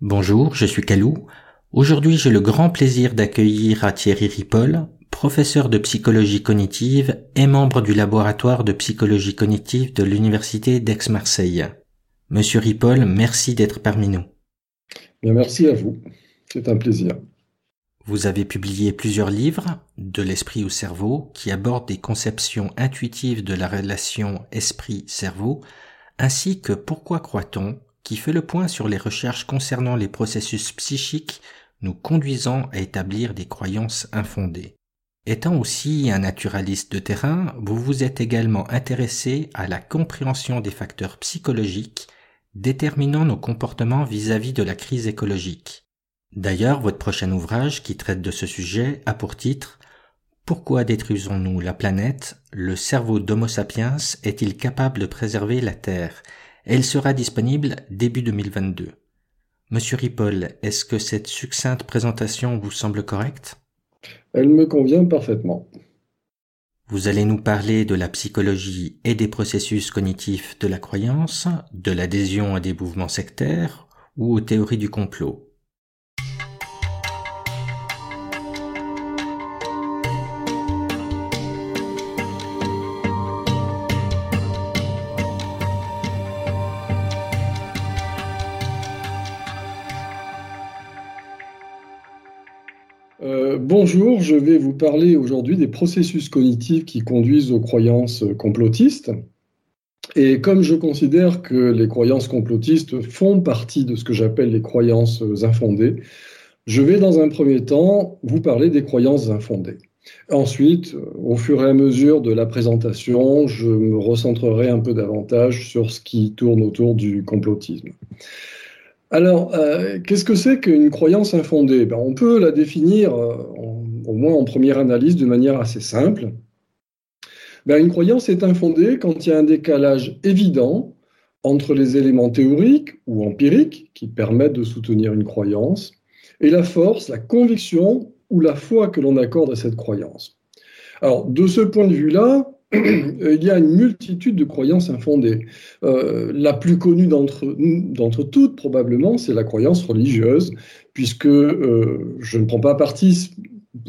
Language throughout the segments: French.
Bonjour, je suis Calou. Aujourd'hui, j'ai le grand plaisir d'accueillir à Thierry Ripoll, professeur de psychologie cognitive et membre du laboratoire de psychologie cognitive de l'Université d'Aix-Marseille. Monsieur Ripoll, merci d'être parmi nous. Bien, merci à vous. C'est un plaisir. Vous avez publié plusieurs livres, De l'esprit au cerveau, qui abordent des conceptions intuitives de la relation esprit-cerveau, ainsi que Pourquoi croit-on, qui fait le point sur les recherches concernant les processus psychiques nous conduisant à établir des croyances infondées. Étant aussi un naturaliste de terrain, vous vous êtes également intéressé à la compréhension des facteurs psychologiques déterminant nos comportements vis-à-vis de la crise écologique. D'ailleurs, votre prochain ouvrage qui traite de ce sujet a pour titre Pourquoi détruisons-nous la planète? Le cerveau d'Homo sapiens est-il capable de préserver la Terre? Elle sera disponible début 2022. Monsieur Ripoll, est-ce que cette succincte présentation vous semble correcte? Elle me convient parfaitement. Vous allez nous parler de la psychologie et des processus cognitifs de la croyance, de l'adhésion à des mouvements sectaires ou aux théories du complot. Bonjour, je vais vous parler aujourd'hui des processus cognitifs qui conduisent aux croyances complotistes. Et comme je considère que les croyances complotistes font partie de ce que j'appelle les croyances infondées, je vais dans un premier temps vous parler des croyances infondées. Ensuite, au fur et à mesure de la présentation, je me recentrerai un peu davantage sur ce qui tourne autour du complotisme. Alors, euh, qu'est-ce que c'est qu'une croyance infondée? Ben, On peut la définir, euh, au moins en première analyse, de manière assez simple. Ben, une croyance est infondée quand il y a un décalage évident entre les éléments théoriques ou empiriques qui permettent de soutenir une croyance et la force, la conviction ou la foi que l'on accorde à cette croyance. Alors, de ce point de vue-là, il y a une multitude de croyances infondées. Euh, la plus connue d'entre toutes, probablement, c'est la croyance religieuse, puisque euh, je ne prends pas parti,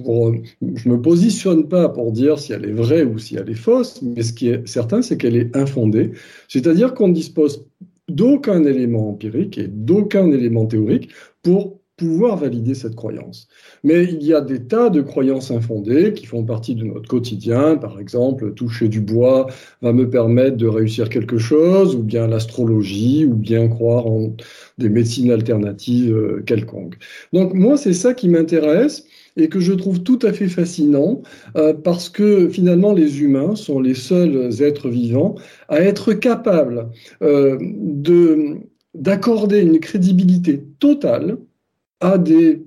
pour, je me positionne pas pour dire si elle est vraie ou si elle est fausse, mais ce qui est certain, c'est qu'elle est infondée, c'est-à-dire qu'on ne dispose d'aucun élément empirique et d'aucun élément théorique pour pouvoir valider cette croyance. Mais il y a des tas de croyances infondées qui font partie de notre quotidien. Par exemple, toucher du bois va me permettre de réussir quelque chose, ou bien l'astrologie, ou bien croire en des médecines alternatives euh, quelconques. Donc moi, c'est ça qui m'intéresse et que je trouve tout à fait fascinant euh, parce que finalement les humains sont les seuls êtres vivants à être capables euh, de d'accorder une crédibilité totale à des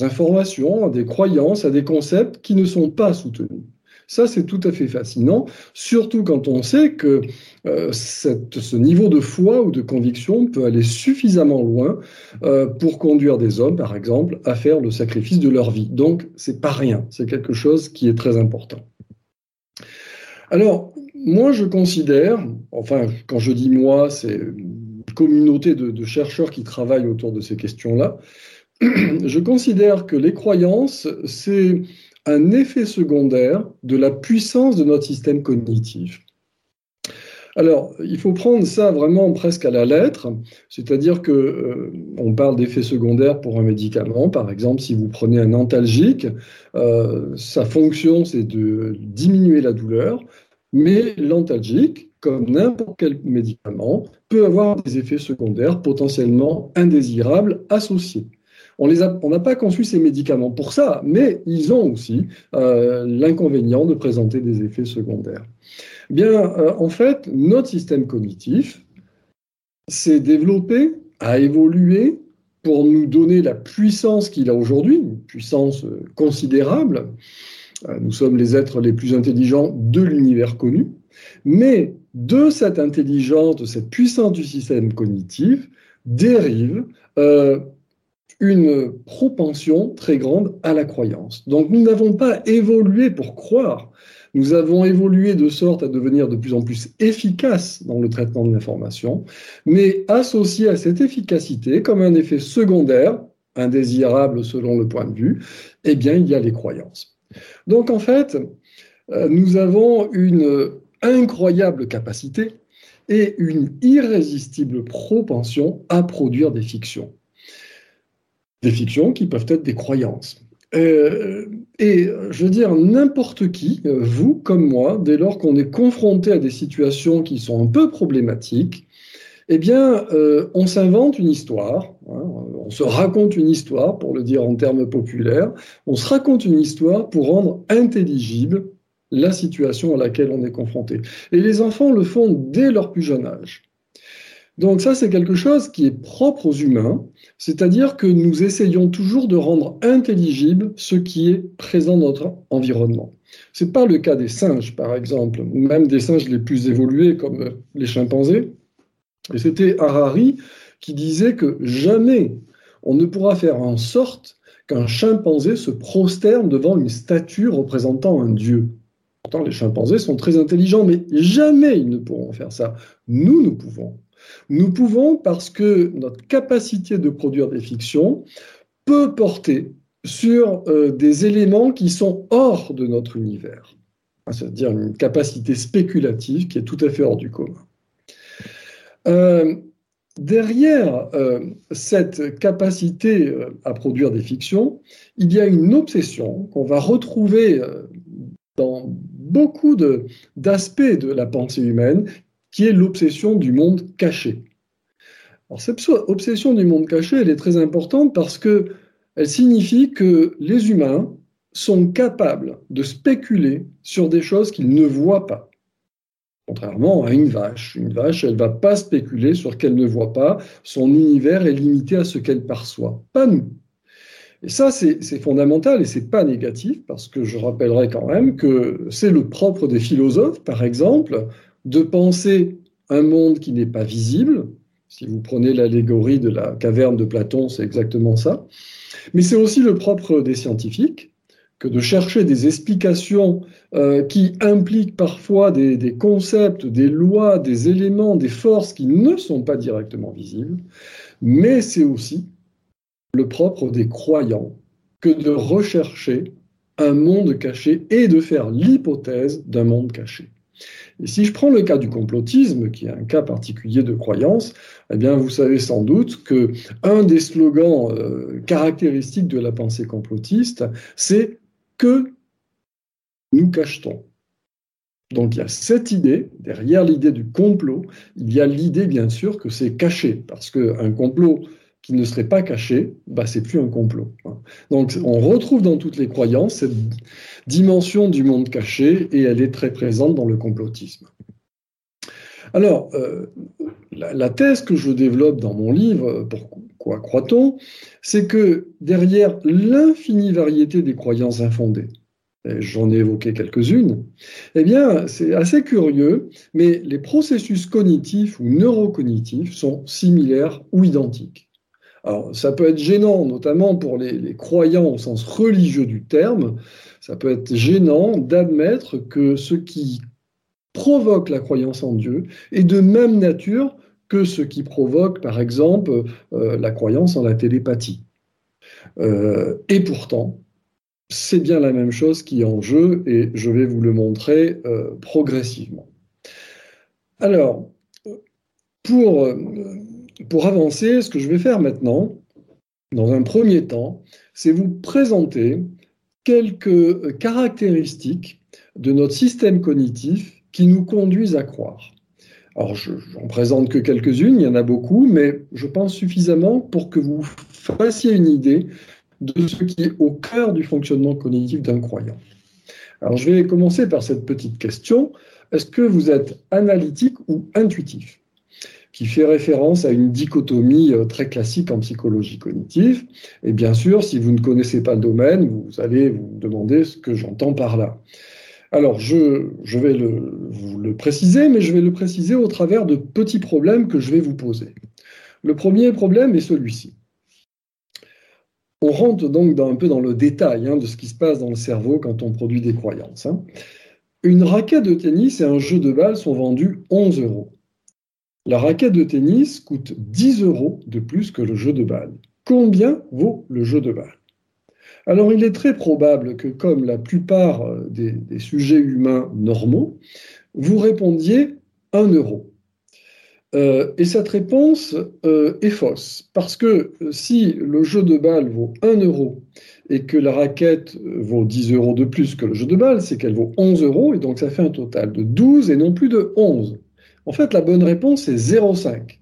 informations, à des croyances, à des concepts qui ne sont pas soutenus. Ça, c'est tout à fait fascinant, surtout quand on sait que euh, ce niveau de foi ou de conviction peut aller suffisamment loin euh, pour conduire des hommes, par exemple, à faire le sacrifice de leur vie. Donc, c'est pas rien, c'est quelque chose qui est très important. Alors, moi, je considère, enfin, quand je dis moi, c'est communauté de, chercheurs qui travaillent autour de ces questions-là, je considère que les croyances, c'est un effet secondaire de la puissance de notre système cognitif. Alors, il faut prendre ça vraiment presque à la lettre, c'est-à-dire que euh, on parle d'effet secondaire pour un médicament. Par exemple, si vous prenez un antalgique, euh, sa fonction c'est de diminuer la douleur, mais l'antalgique, comme n'importe quel médicament, peut avoir des effets secondaires potentiellement indésirables associés. On n'a pas conçu ces médicaments pour ça, mais ils ont aussi euh, l'inconvénient de présenter des effets secondaires. Bien, euh, en fait, notre système cognitif s'est développé, a évolué pour nous donner la puissance qu'il a aujourd'hui, une puissance euh, considérable. Nous sommes les êtres les plus intelligents de l'univers connu, mais de cette intelligence, de cette puissance du système cognitif, dérive une propension très grande à la croyance. Donc nous n'avons pas évolué pour croire, nous avons évolué de sorte à devenir de plus en plus efficaces dans le traitement de l'information, mais associé à cette efficacité, comme un effet secondaire, indésirable selon le point de vue, eh bien, il y a les croyances. Donc, en fait, euh, nous avons une incroyable capacité et une irrésistible propension à produire des fictions. Des fictions qui peuvent être des croyances. Euh, et je veux dire, n'importe qui, vous comme moi, dès lors qu'on est confronté à des situations qui sont un peu problématiques, eh bien, euh, on s'invente une histoire, hein, on se raconte une histoire, pour le dire en termes populaires, on se raconte une histoire pour rendre intelligible la situation à laquelle on est confronté. Et les enfants le font dès leur plus jeune âge. Donc ça, c'est quelque chose qui est propre aux humains, c'est-à-dire que nous essayons toujours de rendre intelligible ce qui est présent dans notre environnement. Ce n'est pas le cas des singes, par exemple, ou même des singes les plus évolués comme les chimpanzés. Et c'était Harari qui disait que jamais on ne pourra faire en sorte qu'un chimpanzé se prosterne devant une statue représentant un dieu. Pourtant, les chimpanzés sont très intelligents, mais jamais ils ne pourront faire ça. Nous, nous pouvons. Nous pouvons parce que notre capacité de produire des fictions peut porter sur euh, des éléments qui sont hors de notre univers, c'est-à-dire une capacité spéculative qui est tout à fait hors du commun. Euh, derrière euh, cette capacité à produire des fictions, il y a une obsession qu'on va retrouver dans beaucoup d'aspects de la pensée humaine qui est l'obsession du monde caché. Cette obsession du monde caché, elle est très importante parce que elle signifie que les humains sont capables de spéculer sur des choses qu'ils ne voient pas. Contrairement à une vache. Une vache, elle ne va pas spéculer sur ce qu'elle ne voit pas. Son univers est limité à ce qu'elle perçoit. Pas nous. Et ça, c'est fondamental et c'est pas négatif parce que je rappellerai quand même que c'est le propre des philosophes, par exemple, de penser un monde qui n'est pas visible. Si vous prenez l'allégorie de la caverne de Platon, c'est exactement ça. Mais c'est aussi le propre des scientifiques que de chercher des explications euh, qui impliquent parfois des, des, concepts, des lois, des éléments, des forces qui ne sont pas directement visibles. Mais c'est aussi le propre des croyants que de rechercher un monde caché et de faire l'hypothèse d'un monde caché. Et si je prends le cas du complotisme, qui est un cas particulier de croyance, eh bien, vous savez sans doute que un des slogans euh, caractéristiques de la pensée complotiste, c'est que nous cachetons. Donc il y a cette idée, derrière l'idée du complot, il y a l'idée bien sûr que c'est caché, parce qu'un complot qui ne serait pas caché, bah, c'est plus un complot. Hein. Donc on retrouve dans toutes les croyances cette dimension du monde caché et elle est très présente dans le complotisme. Alors, euh, la, thèse que je développe dans mon livre, Pourquoi croit-on C'est que derrière l'infinie variété des croyances infondées, j'en ai évoqué quelques-unes, eh bien, c'est assez curieux, mais les processus cognitifs ou neurocognitifs sont similaires ou identiques. Alors, ça peut être gênant, notamment pour les, croyants au sens religieux du terme. Ça peut être gênant d'admettre que ce qui provoque la croyance en Dieu est de même nature que ce qui provoque, par exemple, euh, la croyance en la télépathie. Euh, et pourtant, c'est bien la même chose qui est en jeu et je vais vous le montrer euh, progressivement. Alors, pour pour avancer, ce que je vais faire maintenant, dans un premier temps, c'est vous présenter quelques caractéristiques de notre système cognitif qui nous conduisent à croire. Alors, je n'en présente que quelques-unes, il y en a beaucoup, mais je pense suffisamment pour que vous fassiez une idée de ce qui est au cœur du fonctionnement cognitif d'un croyant. Alors, je vais commencer par cette petite question. Est-ce que vous êtes analytique ou intuitif? Qui fait référence à une dichotomie euh, très classique en psychologie cognitive. Et bien sûr, si vous ne connaissez pas le domaine, vous allez vous demander ce que j'entends par là. Alors, je, vais vous le préciser, mais je vais le préciser au travers de petits problèmes que je vais vous poser. Le premier problème est celui-ci. on rentre donc un peu dans le détail hein, de ce qui se passe dans le cerveau quand on produit des croyances. Hein. Une raquette de tennis et un jeu de balle sont vendus 11 euros. La raquette de tennis coûte 10 euros de plus que le jeu de balle. Combien vaut le jeu de balle? Alors il est très probable que comme la plupart euh, des, sujets humains normaux, vous répondiez 1 euro. Euh, et cette réponse euh, est fausse, parce que si le jeu de balle vaut 1 euro et que la raquette vaut 10 euros de plus que le jeu de balle, c'est qu'elle vaut 11 euros, et donc ça fait un total de 12 et non plus de 11. En fait, la bonne réponse est 0,5.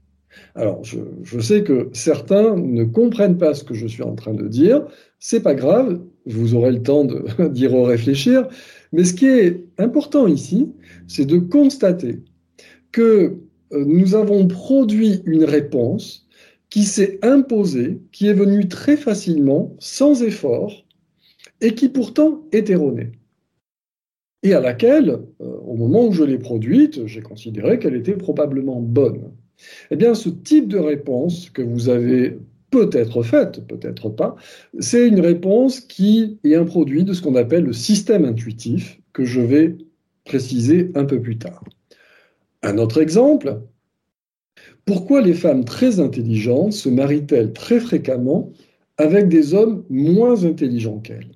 Alors, je, sais que certains ne comprennent pas ce que je suis en train de dire. C'est pas grave, vous aurez le temps d'y réfléchir. Mais ce qui est important ici, c'est de constater que euh, nous avons produit une réponse qui s'est imposée, qui est venue très facilement, sans effort, et qui pourtant est erronée et à laquelle, euh, au moment où je l'ai produite, j'ai considéré qu'elle était probablement bonne. Eh bien, ce type de réponse que vous avez peut-être faite, peut-être pas, c'est une réponse qui est un produit de ce qu'on appelle le système intuitif, que je vais préciser un peu plus tard. Un autre exemple, pourquoi les femmes très intelligentes se marient-elles très fréquemment avec des hommes moins intelligents qu'elles?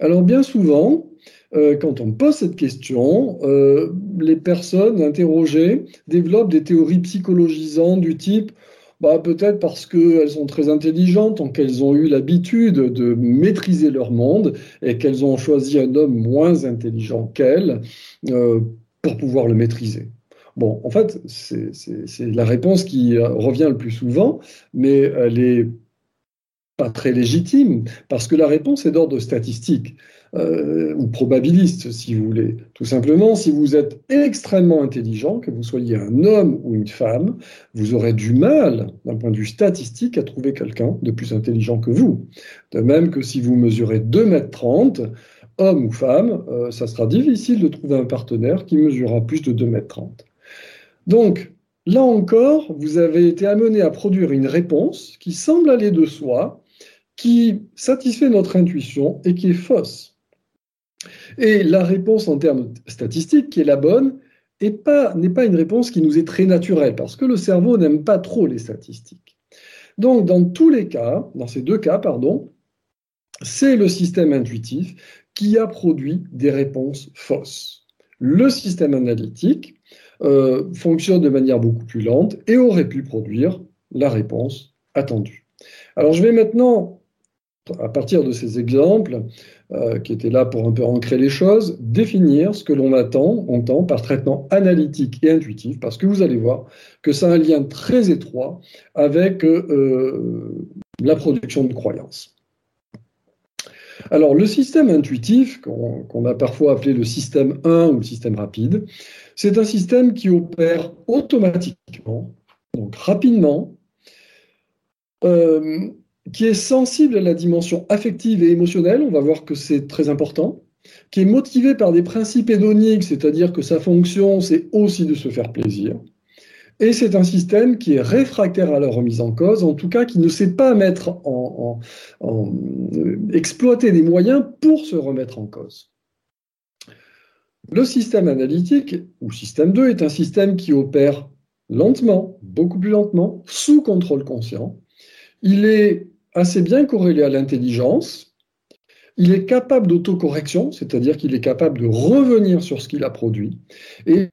Alors bien souvent, euh, quand on pose cette question, euh, les personnes interrogées développent des théories psychologisantes du type bah, peut-être parce qu'elles sont très intelligentes, donc qu'elles ont eu l'habitude de maîtriser leur monde et qu'elles ont choisi un homme moins intelligent qu'elles euh, pour pouvoir le maîtriser. Bon, en fait, c'est la réponse qui revient le plus souvent, mais elle est pas très légitime, parce que la réponse est d'ordre statistique. Euh, ou probabiliste, si vous voulez. Tout simplement, si vous êtes extrêmement intelligent, que vous soyez un homme ou une femme, vous aurez du mal, d'un point de vue statistique, à trouver quelqu'un de plus intelligent que vous. De même que si vous mesurez 2 mètres 30, homme ou femme, euh, ça sera difficile de trouver un partenaire qui mesurera plus de 2 mètres 30. Donc, là encore, vous avez été amené à produire une réponse qui semble aller de soi, qui satisfait notre intuition et qui est fausse. Et la réponse en termes statistiques, qui est la bonne, n'est pas, une réponse qui nous est très naturelle, parce que le cerveau n'aime pas trop les statistiques. Donc, dans tous les cas, dans ces deux cas, pardon, c'est le système intuitif qui a produit des réponses fausses. Le système analytique euh, fonctionne de manière beaucoup plus lente et aurait pu produire la réponse attendue. Alors, je vais maintenant, à partir de ces exemples, euh, qui était là pour un peu ancrer les choses, définir ce que l'on attend, par traitement analytique et intuitif, parce que vous allez voir que ça a un lien très étroit avec euh, la production de croyances. Alors, le système intuitif, qu'on a parfois appelé le système 1 ou le système rapide, c'est un système qui opère automatiquement, donc rapidement, euh, qui est sensible à la dimension affective et émotionnelle, on va voir que c'est très important, qui est motivé par des principes hédoniques, c'est-à-dire que sa fonction, c'est aussi de se faire plaisir. Et c'est un système qui est réfractaire à la remise en cause, en tout cas qui ne sait pas mettre en, euh, exploiter des moyens pour se remettre en cause. Le système analytique, ou système 2, est un système qui opère lentement, beaucoup plus lentement, sous contrôle conscient. Il est assez bien corrélé à l'intelligence. Il est capable d'autocorrection, c'est-à-dire qu'il est capable de revenir sur ce qu'il a produit. Et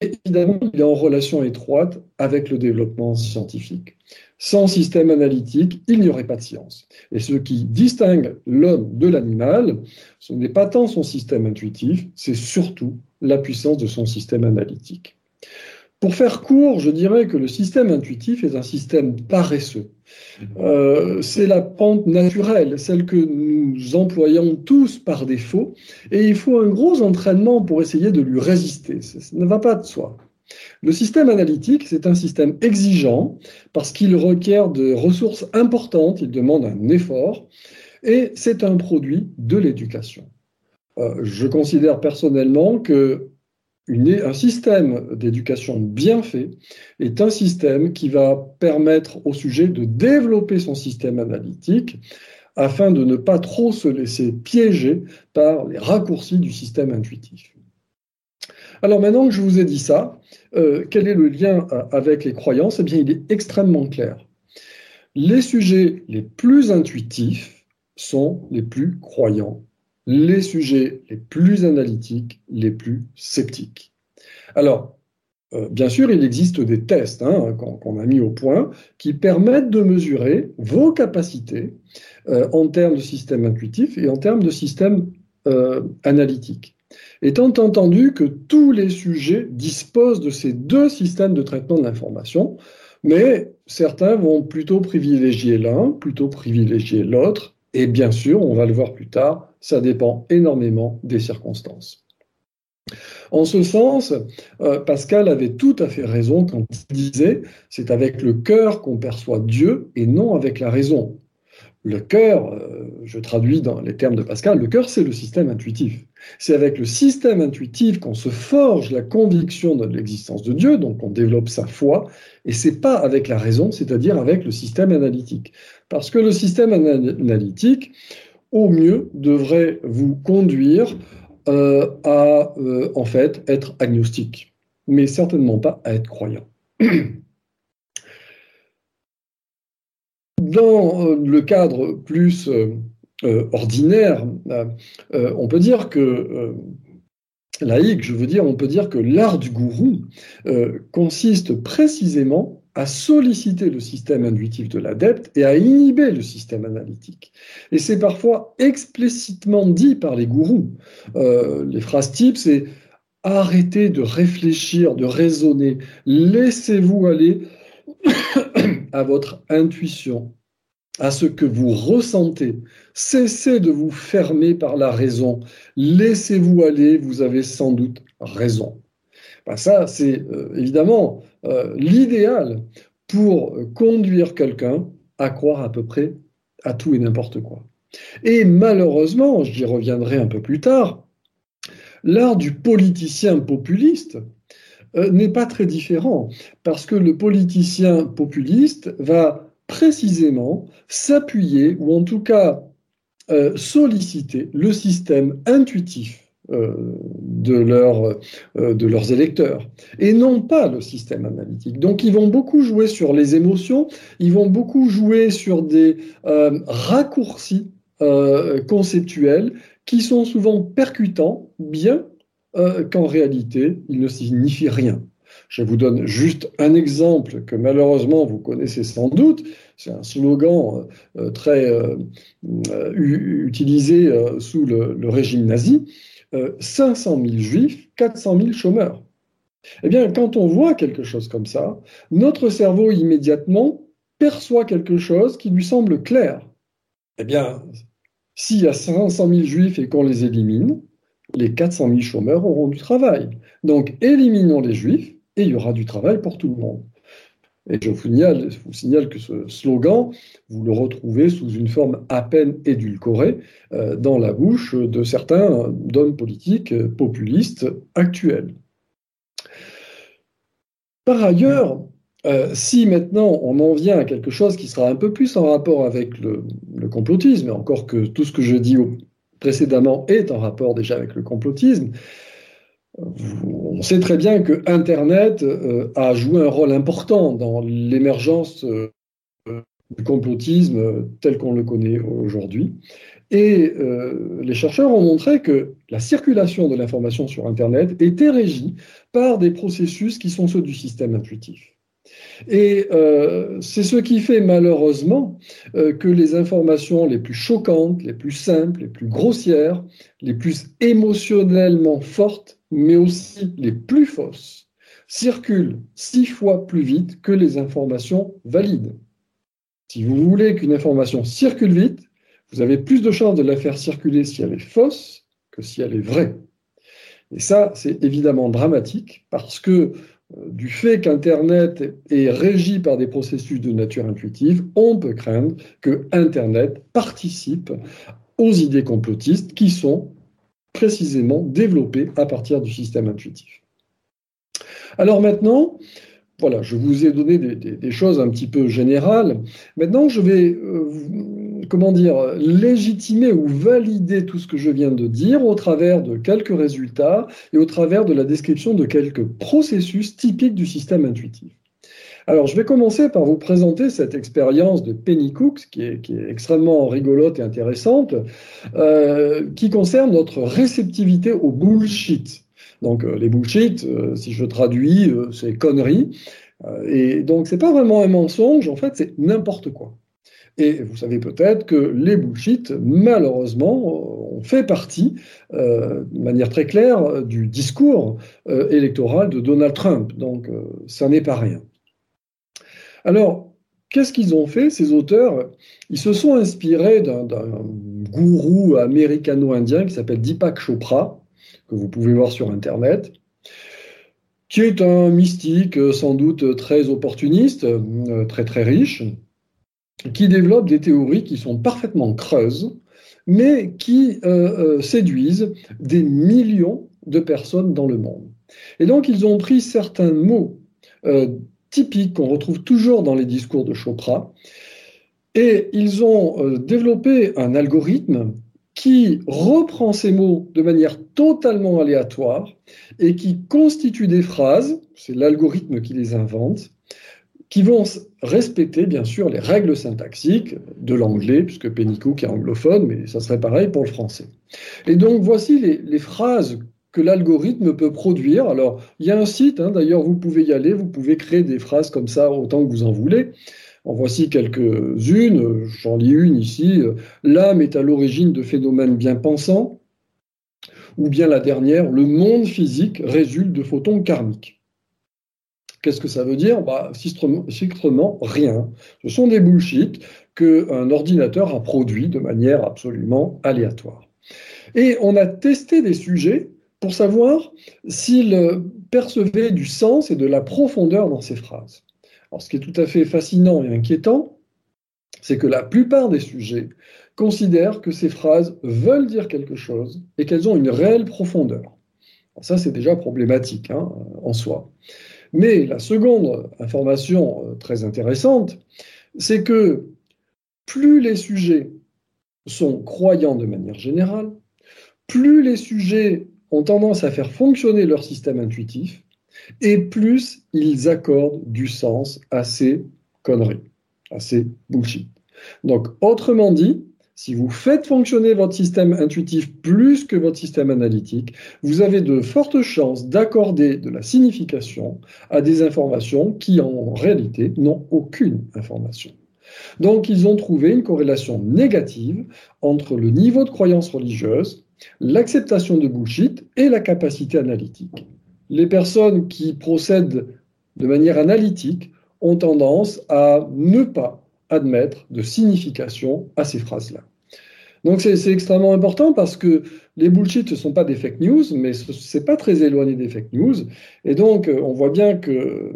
évidemment, il est en relation étroite avec le développement scientifique. Sans système analytique, il n'y aurait pas de science. Et ce qui distingue l'homme de l'animal, ce n'est pas tant son système intuitif, c'est surtout la puissance de son système analytique. Pour faire court, je dirais que le système intuitif est un système paresseux. Euh, c'est la pente naturelle, celle que nous employons tous par défaut, et il faut un gros entraînement pour essayer de lui résister. Ça, ne va pas de soi. Le système analytique, c'est un système exigeant parce qu'il requiert de ressources importantes, il demande un effort, et c'est un produit de l'éducation. Euh, je considère personnellement que un système d'éducation bien fait est un système qui va permettre au sujet de développer son système analytique afin de ne pas trop se laisser piéger par les raccourcis du système intuitif. Alors maintenant que je vous ai dit ça, euh, quel est le lien euh, avec les croyances? Eh bien, il est extrêmement clair. Les sujets les plus intuitifs sont les plus croyants, les sujets les plus analytiques, les plus sceptiques. Alors, euh, bien sûr, il existe des tests hein, qu'on a mis au point qui permettent de mesurer vos capacités en termes de système intuitif et en termes de système analytique étant entendu que tous les sujets disposent de ces deux systèmes de traitement de l'information, mais certains vont plutôt privilégier l'un, plutôt privilégier l'autre, et bien sûr, on va le voir plus tard, ça dépend énormément des circonstances. En ce sens, euh, Pascal avait tout à fait raison quand il disait c'est avec le cœur qu'on perçoit Dieu et non avec la raison. Le cœur, euh, je traduis dans les termes de Pascal, le cœur, c'est le système intuitif. C'est avec le système intuitif qu'on se forge la conviction de l'existence de Dieu, donc on développe sa foi, et c'est pas avec la raison, c'est-à-dire avec le système analytique. Parce que le système analytique, au mieux, devrait vous conduire euh, à, euh, en fait, être agnostique, mais certainement pas à être croyant. Dans euh, le cadre plus ordinaire, on peut dire que laïque, je veux dire, on peut dire que l'art du gourou consiste précisément à solliciter le système intuitif de l'adepte et à inhiber le système analytique. Et c'est parfois explicitement dit par les gourous. les phrases types, c'est arrêtez de réfléchir, de raisonner, laissez-vous aller à votre intuition, à ce que vous ressentez. Cessez de vous fermer par la raison. Laissez-vous aller, vous avez sans doute raison. Ben, ça, c'est euh, évidemment euh, l'idéal pour conduire quelqu'un à croire à peu près à tout et n'importe quoi. Et malheureusement, j'y reviendrai un peu plus tard, l'art du politicien populiste euh, n'est pas très différent, parce que le politicien populiste va précisément s'appuyer, ou en tout cas euh, solliciter, le système intuitif euh, de, de, leurs électeurs, et non pas le système analytique. Donc ils vont beaucoup jouer sur les émotions, ils vont beaucoup jouer sur des raccourcis conceptuels qui sont souvent percutants, bien euh, qu'en réalité, il ne signifie rien. Je vous donne juste un exemple que malheureusement vous connaissez sans doute. C'est un slogan euh, euh, très utilisé sous le, régime nazi. 500 000 juifs, 400 000 chômeurs. Eh bien, quand on voit quelque chose comme ça, notre cerveau immédiatement perçoit quelque chose qui lui semble clair. Eh bien, s'il y a 500 000 juifs et qu'on les élimine, les 400 000 chômeurs auront du travail. Donc, éliminons les juifs et il y aura du travail pour tout le monde. Et je vous signale, que ce slogan, vous le retrouvez sous une forme à peine édulcorée euh, dans la bouche de certains hommes politiques populistes actuels. Par ailleurs, euh, si maintenant on en vient à quelque chose qui sera un peu plus en rapport avec le, le complotisme, encore que tout ce que je dis précédemment est en rapport déjà avec le complotisme. On sait très bien que Internet euh, a joué un rôle important dans l'émergence euh, du complotisme tel qu'on le connaît aujourd'hui. Et euh, les chercheurs ont montré que la circulation de l'information sur Internet était régie par des processus qui sont ceux du système intuitif. Et euh, c'est ce qui fait malheureusement euh, que les informations les plus choquantes, les plus simples, les plus grossières, les plus émotionnellement fortes, mais aussi les plus fausses, circulent six fois plus vite que les informations valides. Si vous voulez qu'une information circule vite, vous avez plus de chances de la faire circuler si elle est fausse que si elle est vraie. Et ça, c'est évidemment dramatique parce que du fait qu'Internet est régi par des processus de nature intuitive, on peut craindre que Internet participe aux idées complotistes qui sont précisément développées à partir du système intuitif. Alors maintenant, voilà, je vous ai donné des, choses un petit peu générales. Maintenant, je vais euh, comment dire, légitimer ou valider tout ce que je viens de dire au travers de quelques résultats et au travers de la description de quelques processus typiques du système intuitif. Alors, je vais commencer par vous présenter cette expérience de Penny Cooks, qui est, extrêmement rigolote et intéressante, euh, qui concerne notre réceptivité au bullshit. Donc, euh, les bullshit, euh, si je traduis, c'est conneries. et donc, c'est pas vraiment un mensonge, en fait, c'est n'importe quoi. Et vous savez peut-être que les bullshit, malheureusement, ont fait partie, de manière très claire, du discours électoral de Donald Trump. Donc, ça n'est pas rien. Alors, qu'est-ce qu'ils ont fait, ces auteurs? Ils se sont inspirés d'un gourou américano-indien qui s'appelle Deepak Chopra, que vous pouvez voir sur Internet, qui est un mystique sans doute très opportuniste, euh, très très riche, qui développe des théories qui sont parfaitement creuses, mais qui euh, euh, séduisent des millions de personnes dans le monde. Et donc, ils ont pris certains mots typiques qu'on retrouve toujours dans les discours de Chopra. Et ils ont euh, développé un algorithme qui reprend ces mots de manière totalement aléatoire et qui constitue des phrases, c'est l'algorithme qui les invente, qui vont respecter bien sûr les règles syntaxiques de l'anglais, puisque Pennycook est anglophone, mais ça serait pareil pour le français. Et donc voici les phrases que l'algorithme peut produire. Alors, il y a un site, hein, d'ailleurs, vous pouvez y aller, vous pouvez créer des phrases comme ça autant que vous en voulez. En voici quelques-unes, j'en lis une ici. L'âme est à l'origine de phénomènes bien pensants. Ou bien la dernière, le monde physique résulte de photons karmiques. Qu'est-ce que ça veut dire? Bah, Strictement rien. Ce sont des bullshit qu'un ordinateur a produits de manière absolument aléatoire. Et on a testé des sujets pour savoir s'il percevait du sens et de la profondeur dans ses phrases. Alors, ce qui est tout à fait fascinant et inquiétant, c'est que la plupart des sujets considèrent que ces phrases veulent dire quelque chose et qu'elles ont une réelle profondeur. ça, c'est déjà problématique hein, en soi. Mais la seconde information euh, très intéressante, c'est que plus les sujets sont croyants de manière générale, plus les sujets tendance à faire fonctionner leur système intuitif et plus ils accordent du sens à ces conneries, à ces bullshit. Donc, autrement dit, si vous faites fonctionner votre système intuitif plus que votre système analytique, vous avez de fortes chances d'accorder de la signification à des informations qui en réalité n'ont aucune information. Donc ils ont trouvé une corrélation négative entre le niveau de croyance religieuse l'acceptation de bullshit et la capacité analytique. Les personnes qui procèdent de manière analytique ont tendance à ne pas admettre de signification à ces phrases-là. Donc c'est extrêmement important parce que les bullshit ne sont pas des fake news, mais ce n'est pas très éloigné des fake news. Et donc on voit bien que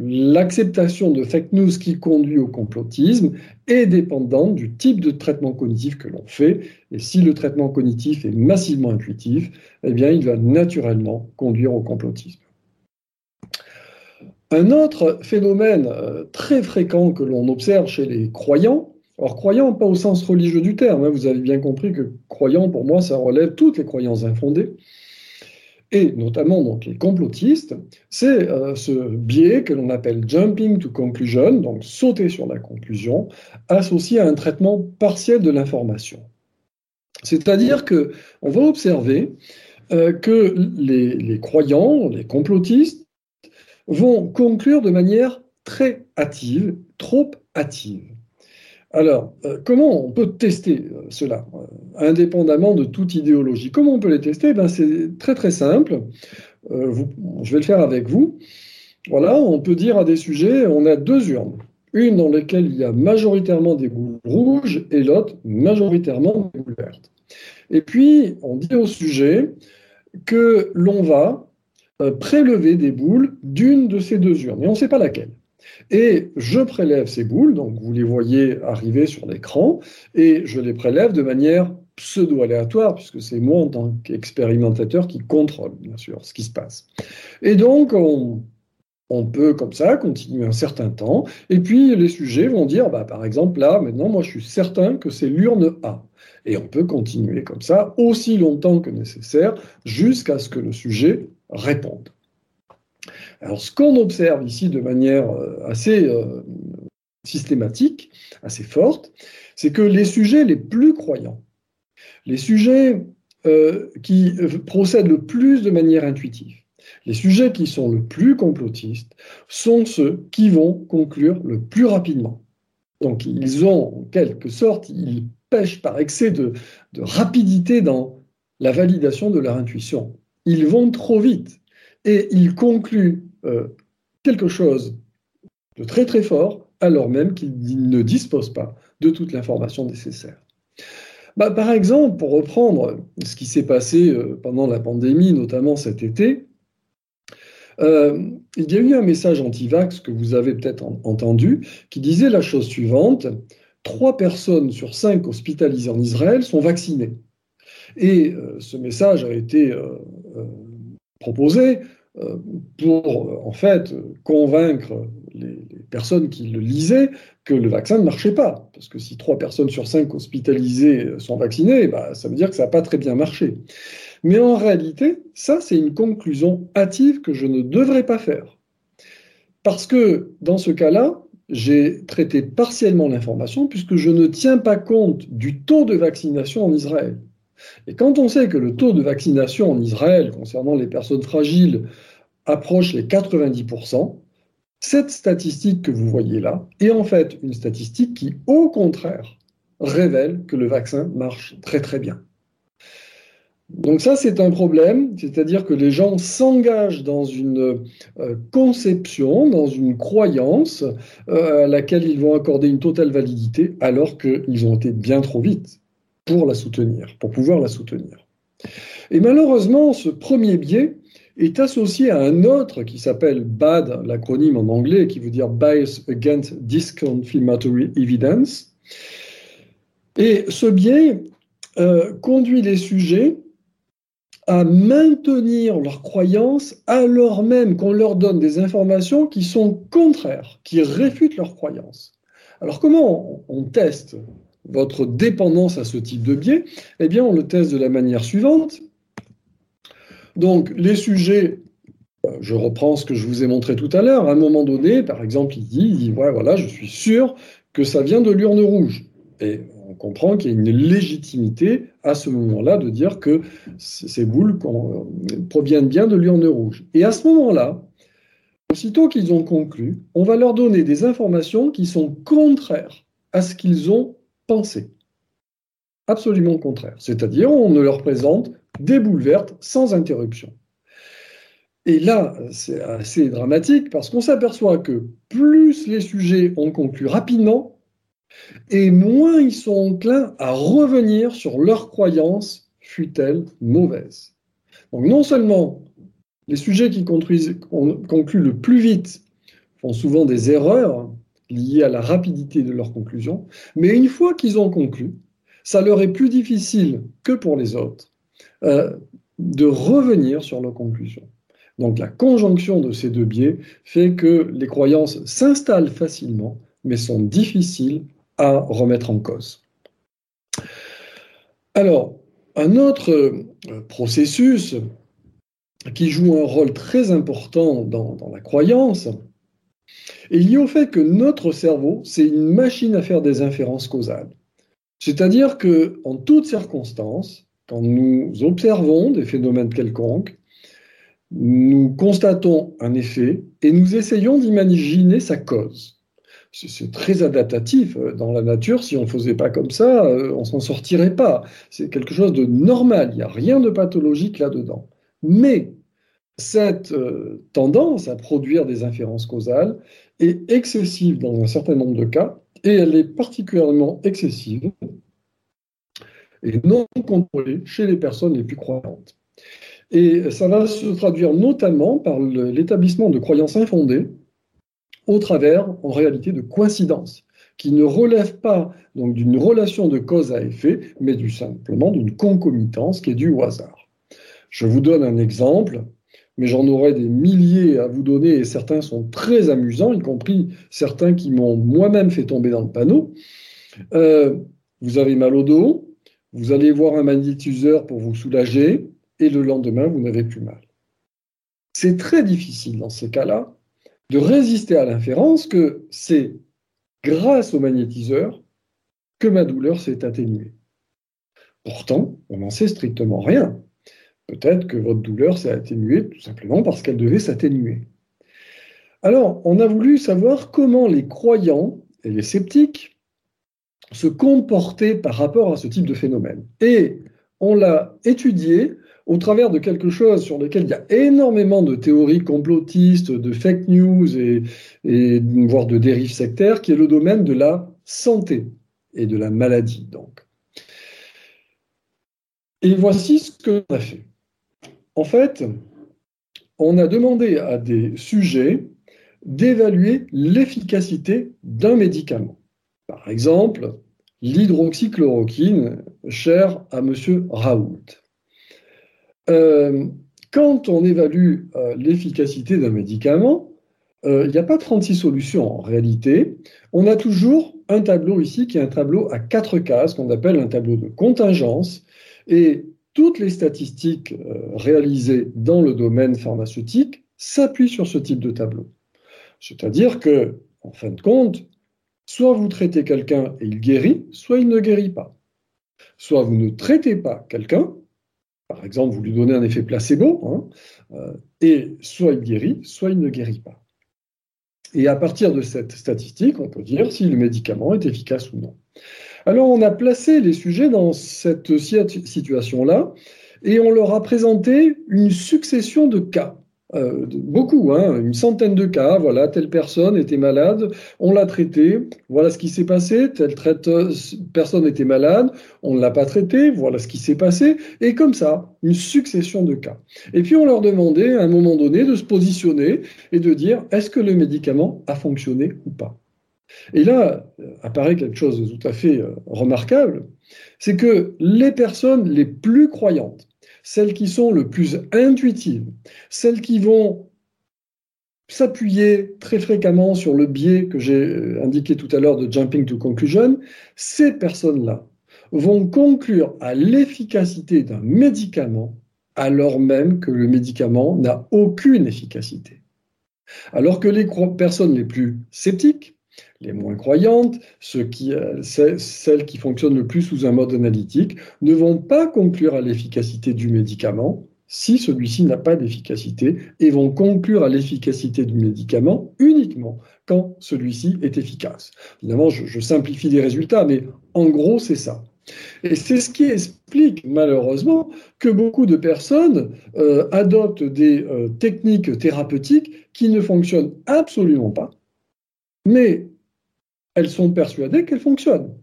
l'acceptation de fake news qui conduit au complotisme est dépendante du type de traitement cognitif que l'on fait. Et si le traitement cognitif est massivement intuitif, eh bien, il va naturellement conduire au complotisme. Un autre phénomène euh, très fréquent que l'on observe chez les croyants, alors croyants pas au sens religieux du terme, hein, vous avez bien compris que croyants, pour moi, ça relève toutes les croyances infondées, et notamment donc les complotistes, c'est euh, ce biais que l'on appelle jumping to conclusion, donc sauter sur la conclusion, associé à un traitement partiel de l'information. C'est-à-dire que on va observer euh, que les, les croyants, les complotistes, vont conclure de manière très hâtive, trop hâtive. Alors, euh, comment on peut tester euh, cela, euh, indépendamment de toute idéologie? Comment on peut les tester? Ben, C'est très très simple. je vais le faire avec vous. Voilà, on peut dire à des sujets, on a deux urnes. Une dans laquelle il y a majoritairement des boules rouges et l'autre majoritairement des boules vertes. Et puis, on dit au sujet que l'on va prélever des boules d'une de ces deux urnes, et on ne sait pas laquelle. Et je prélève ces boules, donc vous les voyez arriver sur l'écran, et je les prélève de manière pseudo-aléatoire, puisque c'est moi en tant qu'expérimentateur qui contrôle, bien sûr, ce qui se passe. Et donc, on, peut comme ça continuer un certain temps, et puis les sujets vont dire, bah, par exemple, là, maintenant, moi, je suis certain que c'est l'urne A. Et on peut continuer comme ça aussi longtemps que nécessaire, jusqu'à ce que le sujet réponde. Alors, ce qu'on observe ici de manière euh, assez euh, systématique, assez forte, c'est que les sujets les plus croyants, les sujets euh, qui procèdent le plus de manière intuitive, les sujets qui sont le plus complotistes sont ceux qui vont conclure le plus rapidement. Donc ils ont en quelque sorte, ils pêchent par excès de, rapidité dans la validation de leur intuition. Ils vont trop vite et ils concluent euh, quelque chose de très très fort alors même qu'ils ne disposent pas de toute l'information nécessaire. Bah, par exemple, pour reprendre ce qui s'est passé euh, pendant la pandémie, notamment cet été, euh, il y a eu un message anti-vax que vous avez peut-être entendu qui disait la chose suivante trois personnes sur cinq hospitalisées en Israël sont vaccinées. Et ce message a été proposé pour en fait convaincre les, personnes qui le lisaient que le vaccin ne marchait pas. Parce que si trois personnes sur cinq hospitalisées sont vaccinées, bah, ça veut dire que ça n'a pas très bien marché. Mais en réalité, ça, c'est une conclusion hâtive que je ne devrais pas faire. Parce que dans ce cas-là, j'ai traité partiellement l'information puisque je ne tiens pas compte du taux de vaccination en Israël. Et quand on sait que le taux de vaccination en Israël concernant les personnes fragiles approche les 90%, cette statistique que vous voyez là est en fait une statistique qui, au contraire, révèle que le vaccin marche très très bien. Donc ça, c'est un problème, c'est-à-dire que les gens s'engagent dans une euh, conception, dans une croyance euh, à laquelle ils vont accorder une totale validité, alors qu'ils ont été bien trop vite pour la soutenir, pour pouvoir la soutenir. Et malheureusement, ce premier biais est associé à un autre qui s'appelle BAD, l'acronyme en anglais, qui veut dire Bias Against Disconfirmatory Evidence. Et ce biais euh, conduit les sujets à maintenir leurs croyances alors même qu'on leur donne des informations qui sont contraires, qui réfutent leurs croyances. Alors comment on teste votre dépendance à ce type de biais Eh bien, on le teste de la manière suivante. Donc, les sujets, euh, je reprends ce que je vous ai montré tout à l'heure, à un moment donné, par exemple, il dit, il dit voilà, je suis sûr que ça vient de l'urne rouge. Et on comprend qu'il y a une légitimité à ce moment-là de dire que ces boules proviennent bien de l'urne rouge. Et à ce moment-là, aussitôt qu'ils ont conclu, on va leur donner des informations qui sont contraires à ce qu'ils ont pensé. Absolument contraires. C'est-à-dire, on ne leur présente des boules vertes sans interruption. Et là, c'est assez dramatique parce qu'on s'aperçoit que plus les sujets ont conclu rapidement, et moins ils sont enclins à revenir sur leurs croyances, fut-elle mauvaise. Donc non seulement les sujets qui concluent le plus vite font souvent des erreurs liées à la rapidité de leur conclusion, mais une fois qu'ils ont conclu, ça leur est plus difficile que pour les autres euh, de revenir sur leurs conclusions. Donc la conjonction de ces deux biais fait que les croyances s'installent facilement, mais sont difficiles à remettre en cause. Alors, un autre euh, processus qui joue un rôle très important dans, la croyance est lié au fait que notre cerveau, c'est une machine à faire des inférences causales. C'est-à-dire que, en toutes circonstances, quand nous observons des phénomènes quelconques, nous constatons un effet et nous essayons d'imaginer sa cause c'est très adaptatif euh, dans la nature. Si on ne faisait pas comme ça, euh, on s'en sortirait pas. C'est quelque chose de normal. Il n'y a rien de pathologique là-dedans. Mais cette euh, tendance à produire des inférences causales est excessive dans un certain nombre de cas et elle est particulièrement excessive et non contrôlée chez les personnes les plus croyantes. Et ça va se traduire notamment par l'établissement de croyances infondées au travers, en réalité, de coïncidences qui ne relèvent pas d'une relation de cause à effet, mais du, simplement d'une concomitance qui est due au hasard. Je vous donne un exemple. Mais j'en aurais des milliers à vous donner et certains sont très amusants, y compris certains qui m'ont moi-même fait tomber dans le panneau. Euh, vous avez mal au dos, vous allez voir un magnétiseur pour vous soulager et le lendemain, vous n'avez plus mal. C'est très difficile dans ces cas-là de résister à l'inférence que c'est grâce au magnétiseur que ma douleur s'est atténuée. Pourtant, on n'en sait strictement rien. Peut-être que votre douleur s'est atténuée tout simplement parce qu'elle devait s'atténuer. Alors, on a voulu savoir comment les croyants et les sceptiques se comportaient par rapport à ce type de phénomène. Et on l'a étudié au travers de quelque chose sur lequel il y a énormément de théories complotistes, de fake news et, voire de dérives sectaires, qui est le domaine de la santé et de la maladie. Donc. Et voici ce que a fait. En fait, on a demandé à des sujets d'évaluer l'efficacité d'un médicament. Par exemple, l'hydroxychloroquine, cher à M. Raoult. Euh, quand on évalue euh, l'efficacité d'un médicament, euh, il n'y a pas 36 solutions en réalité. On a toujours un tableau ici qui est un tableau à quatre cases qu'on appelle un tableau de contingence. Et toutes les statistiques euh, réalisées dans le domaine pharmaceutique s'appuient sur ce type de tableau. C'est-à-dire que, en fin de compte, soit vous traitez quelqu'un et il guérit, soit il ne guérit pas. Soit vous ne traitez pas quelqu'un, par exemple, vous lui donnez un effet placebo, hein, euh, et soit il guérit, soit il ne guérit pas. Et à partir de cette statistique, on peut dire si le médicament est efficace ou non. Alors on a placé les sujets dans cette situation-là et on leur a présenté une succession de cas. Euh, beaucoup, hein, une centaine de cas. Voilà, telle personne était malade, on l'a traitée. Voilà ce qui s'est passé. Telle personne était malade, on ne l'a pas traitée. Voilà ce qui s'est passé. Et comme ça, une succession de cas. Et puis on leur demandait à un moment donné de se positionner et de dire est-ce que le médicament a fonctionné ou pas? Et là euh, apparaît quelque chose de tout à fait euh, remarquable, c'est que les personnes les plus croyantes, celles qui sont le plus intuitives, celles qui vont s'appuyer très fréquemment sur le biais que j'ai euh, indiqué tout à l'heure de jumping to conclusion, ces personnes-là vont conclure à l'efficacité d'un médicament alors même que le médicament n'a aucune efficacité. Alors que les personnes les plus sceptiques, les moins croyantes, euh, celles qui fonctionnent le plus sous un mode analytique, ne vont pas conclure à l'efficacité du médicament si celui-ci n'a pas d'efficacité et vont conclure à l'efficacité du médicament uniquement quand celui-ci est efficace. Évidemment, je, simplifie les résultats, mais en gros, c'est ça. Et c'est ce qui explique malheureusement que beaucoup de personnes euh, adoptent des euh, techniques thérapeutiques qui ne fonctionnent absolument pas, mais elles sont persuadées qu'elles fonctionnent.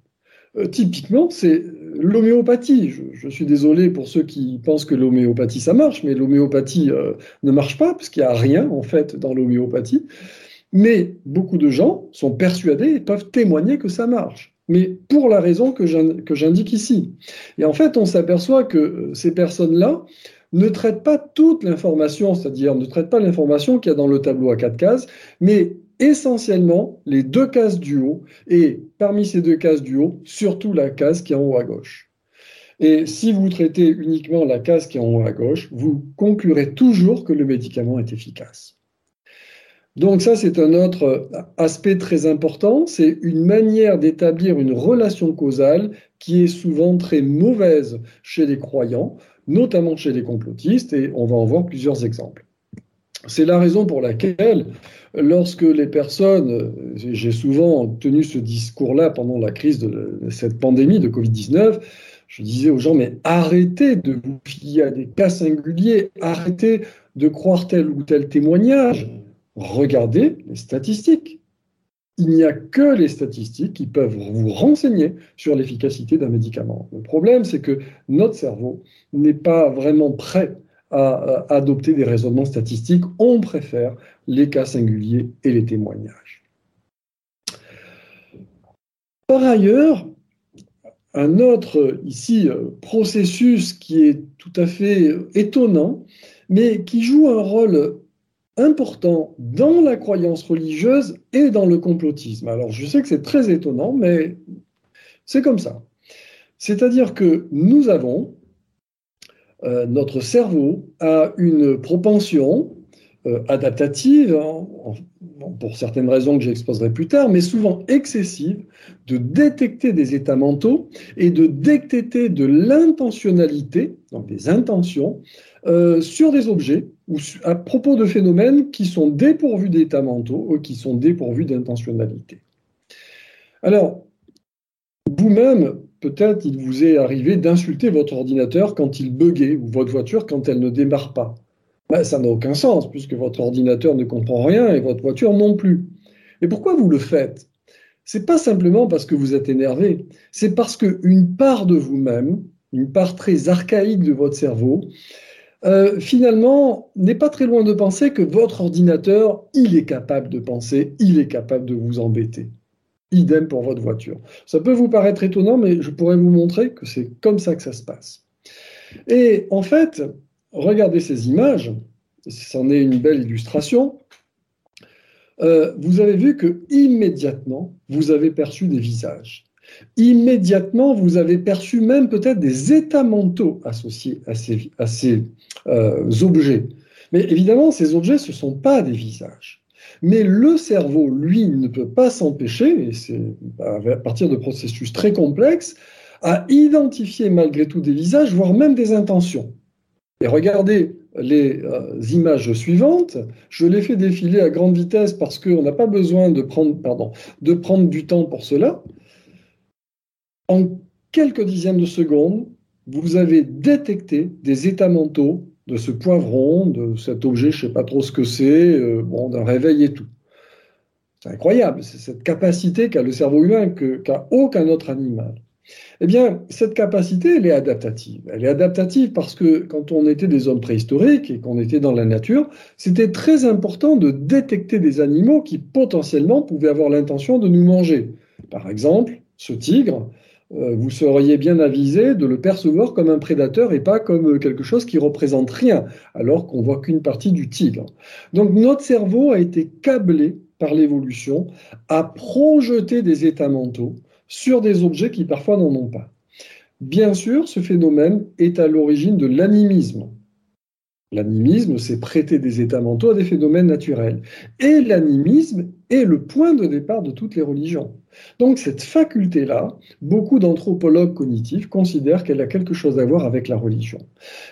Euh, typiquement, c'est l'homéopathie. Je, suis désolé pour ceux qui pensent que l'homéopathie, ça marche, mais l'homéopathie euh, ne marche pas, parce qu'il n'y a rien, en fait, dans l'homéopathie. Mais beaucoup de gens sont persuadés et peuvent témoigner que ça marche. Mais pour la raison que j'indique ici. Et en fait, on s'aperçoit que euh, ces personnes-là ne traitent pas toute l'information, c'est-à-dire ne traitent pas l'information qu'il y a dans le tableau à quatre cases, mais essentiellement les deux cases du haut, et parmi ces deux cases du haut, surtout la case qui est en haut à gauche. Et si vous traitez uniquement la case qui est en haut à gauche, vous conclurez toujours que le médicament est efficace. Donc ça, c'est un autre aspect très important, c'est une manière d'établir une relation causale qui est souvent très mauvaise chez les croyants, notamment chez les complotistes, et on va en voir plusieurs exemples. C'est la raison pour laquelle lorsque les personnes, j'ai souvent tenu ce discours-là pendant la crise de cette pandémie de Covid-19, je disais aux gens, mais arrêtez de vous fier à des cas singuliers, arrêtez de croire tel ou tel témoignage, regardez les statistiques. Il n'y a que les statistiques qui peuvent vous renseigner sur l'efficacité d'un médicament. Le problème, c'est que notre cerveau n'est pas vraiment prêt à, adopter des raisonnements statistiques, on préfère les cas singuliers et les témoignages. Par ailleurs, un autre ici processus qui est tout à fait étonnant mais qui joue un rôle important dans la croyance religieuse et dans le complotisme. Alors je sais que c'est très étonnant, mais c'est comme ça. C'est-à-dire que nous avons, euh, notre cerveau a une propension euh, adaptative, hein, pour certaines raisons que j'exposerai plus tard, mais souvent excessive, de détecter des états mentaux et de détecter de l'intentionnalité, donc des intentions, euh, sur des objets ou à propos de phénomènes qui sont dépourvus d'états mentaux ou qui sont dépourvus d'intentionnalité. Alors, vous-même, peut-être il vous est arrivé d'insulter votre ordinateur quand il buguait ou votre voiture quand elle ne démarre pas. Ben, ça n'a aucun sens puisque votre ordinateur ne comprend rien et votre voiture non plus. Et pourquoi vous le faites? C'est pas simplement parce que vous êtes énervé, c'est parce qu'une part de vous-même, une part très archaïque de votre cerveau, euh, finalement, n'est pas très loin de penser que votre ordinateur, il est capable de penser, il est capable de vous embêter. Idem pour votre voiture. Ça peut vous paraître étonnant, mais je pourrais vous montrer que c'est comme ça que ça se passe. Et en fait, regardez ces images, c'en est une belle illustration. Euh, vous avez vu que immédiatement, vous avez perçu des visages. Immédiatement, vous avez perçu même peut-être des états mentaux associés à ces, euh, objets. Mais évidemment, ces objets, ce ne sont pas des visages. Mais le cerveau, lui, ne peut pas s'empêcher, et c'est à partir de processus très complexes, à identifier malgré tout des visages, voire même des intentions. Et regardez les euh, images suivantes. Je les fais défiler à grande vitesse parce qu'on n'a pas besoin de prendre, de prendre du temps pour cela. En quelques dizaines de secondes, vous avez détecté des états mentaux de ce poivron, de cet objet, je ne sais pas trop ce que c'est, euh, bon, d'un réveil et tout. C'est incroyable, c'est cette capacité qu'a le cerveau humain qu'a aucun autre animal. Eh bien, cette capacité, elle est adaptative. Elle est adaptative parce que quand on était des hommes préhistoriques et qu'on était dans la nature, c'était très important de détecter des animaux qui potentiellement pouvaient avoir l'intention de nous manger. Par exemple, ce tigre, vous seriez bien avisé de le percevoir comme un prédateur et pas comme quelque chose qui représente rien, alors qu'on voit qu'une partie du tigre. Donc notre cerveau a été câblé par l'évolution à projeter des états mentaux sur des objets qui parfois n'en ont pas. Bien sûr, ce phénomène est à l'origine de l'animisme. L'animisme, c'est prêter des états mentaux à des phénomènes naturels. Et l'animisme est le point de départ de toutes les religions. Donc cette faculté-là, beaucoup d'anthropologues cognitifs considèrent qu'elle a quelque chose à voir avec la religion.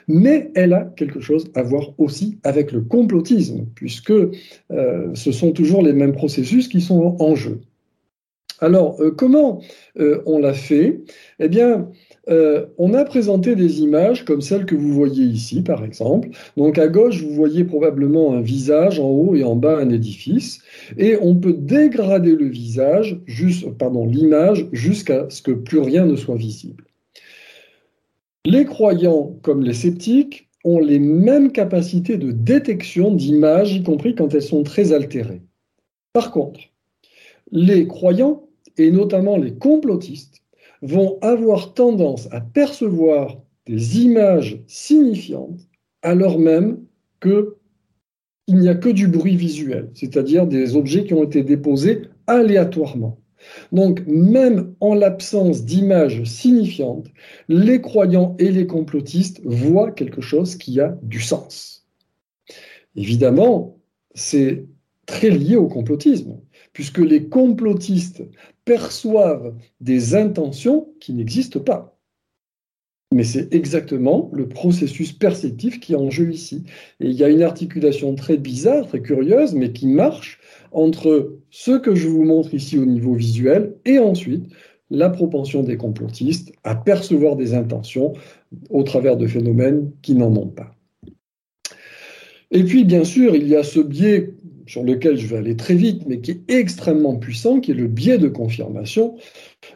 Mais elle a quelque chose à voir aussi avec le complotisme, puisque euh, ce sont toujours les mêmes processus qui sont en jeu. Alors, euh, comment euh, on l'a fait? Eh bien, on a présenté des images comme celles que vous voyez ici, par exemple. Donc à gauche, vous voyez probablement un visage, en haut et en bas un édifice, et on peut dégrader le visage, pardon, l'image, jusqu'à ce que plus rien ne soit visible. Les croyants, comme les sceptiques, ont les mêmes capacités de détection d'images, y compris quand elles sont très altérées. Par contre, les croyants, et notamment les complotistes, vont avoir tendance à percevoir des images signifiantes alors même qu'il n'y a que du bruit visuel, c'est-à-dire des objets qui ont été déposés aléatoirement. Donc, même en l'absence d'images signifiantes, les croyants et les complotistes voient quelque chose qui a du sens. Évidemment, c'est très lié au complotisme, puisque les complotistes perçoivent des intentions qui n'existent pas. Mais c'est exactement le processus perceptif qui est en jeu ici. Et il y a une articulation très bizarre, très curieuse, mais qui marche entre ce que je vous montre ici au niveau visuel et ensuite la propension des complotistes à percevoir des intentions au travers de phénomènes qui n'en ont pas. Et puis, bien sûr, il y a ce biais sur lequel je vais aller très vite, mais qui est extrêmement puissant, qui est le biais de confirmation,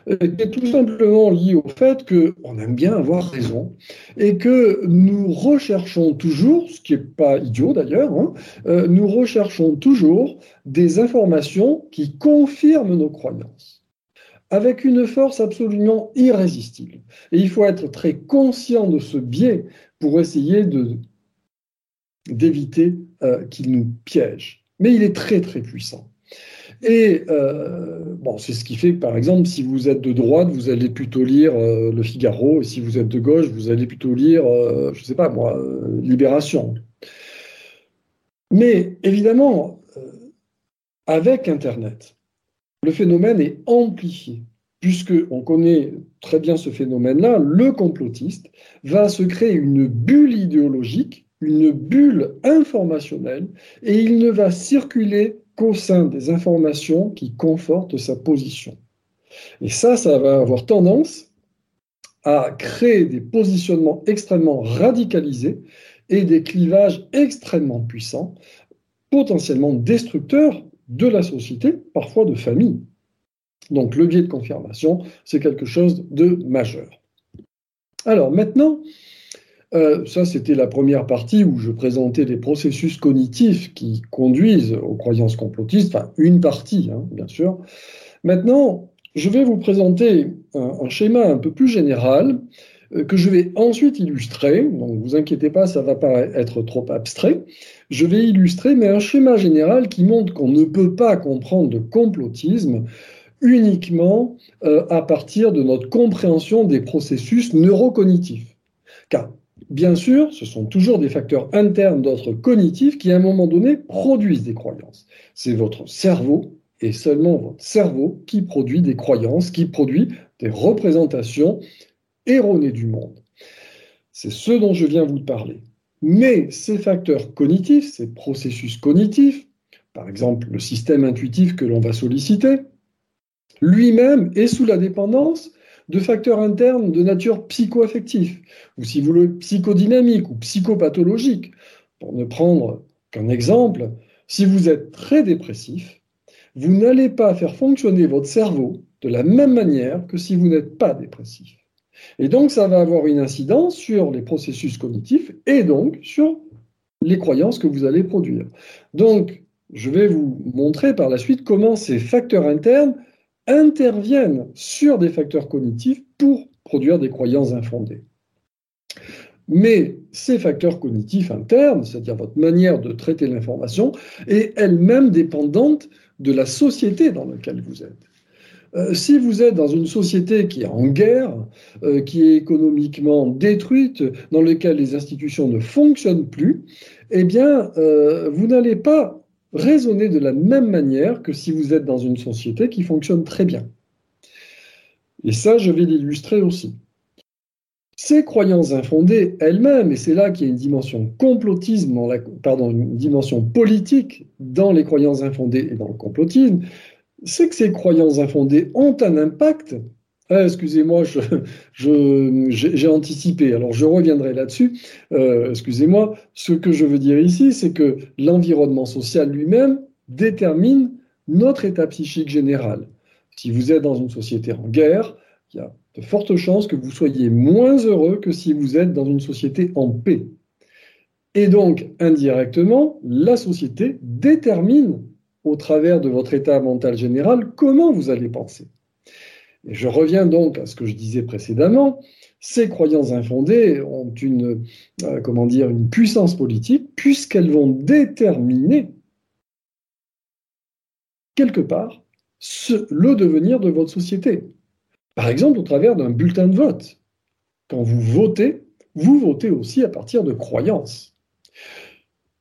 euh, qui est tout simplement lié au fait qu'on aime bien avoir raison et que nous recherchons toujours, ce qui n'est pas idiot d'ailleurs, hein, euh, nous recherchons toujours des informations qui confirment nos croyances avec une force absolument irrésistible. Et il faut être très conscient de ce biais pour essayer d'éviter qu'il nous piège. Mais il est très très puissant. Et euh, bon, c'est ce qui fait que, par exemple, si vous êtes de droite, vous allez plutôt lire euh, Le Figaro, et si vous êtes de gauche, vous allez plutôt lire, euh, je ne sais pas moi, Libération. Mais évidemment, avec Internet, le phénomène est amplifié. Puisqu'on connaît très bien ce phénomène-là, le complotiste va se créer une bulle idéologique, une bulle informationnelle, et il ne va circuler sein des informations qui confortent sa position. Et ça, ça va avoir tendance à créer des positionnements extrêmement radicalisés et des clivages extrêmement puissants, potentiellement destructeurs de la société, parfois de famille. Donc le biais de confirmation, c'est quelque chose de majeur. Alors maintenant, euh, ça, c'était la première partie où je présentais des processus cognitifs qui conduisent aux croyances complotistes, enfin une partie, hein, bien sûr. Maintenant, je vais vous présenter un, schéma un peu plus général euh, que je vais ensuite illustrer. Donc, vous inquiétez pas, ça va pas être trop abstrait. Je vais illustrer, mais un schéma général qui montre qu'on ne peut pas comprendre de complotisme uniquement euh, à partir de notre compréhension des processus neurocognitifs. Car Bien sûr, ce sont toujours des facteurs internes d'ordre cognitif qui, à un moment donné, produisent des croyances. C'est votre cerveau et seulement votre cerveau qui produit des croyances, qui produit des représentations erronées du monde. C'est ce dont je viens vous parler. Mais ces facteurs cognitifs, ces processus cognitifs, par exemple le système intuitif que l'on va solliciter, lui-même est sous la dépendance de facteurs internes de nature psychoaffective, ou si vous voulez psychodynamique ou psychopathologique. Pour ne prendre qu'un exemple, si vous êtes très dépressif, vous n'allez pas faire fonctionner votre cerveau de la même manière que si vous n'êtes pas dépressif. Et donc, ça va avoir une incidence sur les processus cognitifs et donc sur les croyances que vous allez produire. Donc, je vais vous montrer par la suite comment ces facteurs internes interviennent sur des facteurs cognitifs pour produire des croyances infondées. Mais ces facteurs cognitifs internes, c'est-à-dire votre manière de traiter l'information, est elle-même dépendante de la société dans laquelle vous êtes. Euh, si vous êtes dans une société qui est en guerre, euh, qui est économiquement détruite, dans laquelle les institutions ne fonctionnent plus, eh bien, euh, vous n'allez pas raisonner de la même manière que si vous êtes dans une société qui fonctionne très bien. Et ça, je vais l'illustrer aussi. Ces croyances infondées elles-mêmes, et c'est là qu'il y a une dimension complotisme, pardon, une dimension politique dans les croyances infondées et dans le complotisme, c'est que ces croyances infondées ont un impact ah, excusez-moi, j'ai anticipé. Alors je reviendrai là-dessus. Euh, excusez-moi. Ce que je veux dire ici, c'est que l'environnement social lui-même détermine notre état psychique général. Si vous êtes dans une société en guerre, il y a de fortes chances que vous soyez moins heureux que si vous êtes dans une société en paix. Et donc, indirectement, la société détermine, au travers de votre état mental général, comment vous allez penser. Et je reviens donc à ce que je disais précédemment. Ces croyances infondées ont une, euh, comment dire, une puissance politique puisqu'elles vont déterminer quelque part le devenir de votre société. Par exemple, au travers d'un bulletin de vote. Quand vous votez, vous votez aussi à partir de croyances.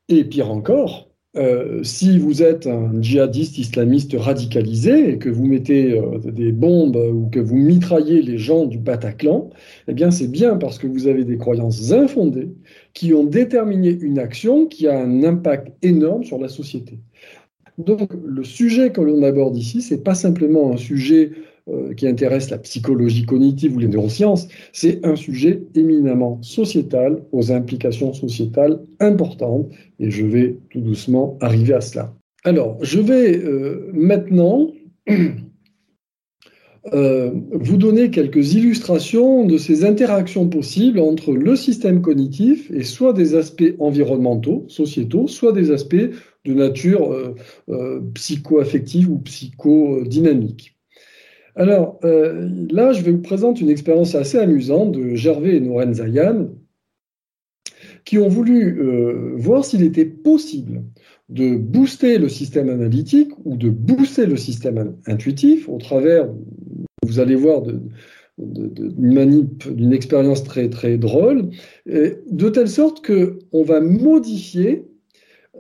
Et pire encore, euh, si vous êtes un djihadiste islamiste radicalisé et que vous mettez euh, des bombes ou que vous mitraillez les gens du Bataclan, eh bien c'est bien parce que vous avez des croyances infondées qui ont déterminé une action qui a un impact énorme sur la société. Donc le sujet que l'on aborde ici, c'est pas simplement un sujet euh, qui intéresse la psychologie cognitive ou les neurosciences, c'est un sujet éminemment sociétal, aux implications sociétales importantes, et je vais tout doucement arriver à cela. Alors, je vais euh, maintenant euh, vous donner quelques illustrations de ces interactions possibles entre le système cognitif et soit des aspects environnementaux, sociétaux, soit des aspects de nature psycho-affective ou psychodynamique. Alors euh, là, je vais vous présenter une expérience assez amusante de Gervais et Noren Zayan, qui ont voulu euh, voir s'il était possible de booster le système analytique ou de booster le système intuitif au travers, vous allez voir, d'une expérience très très drôle, de telle sorte que on va modifier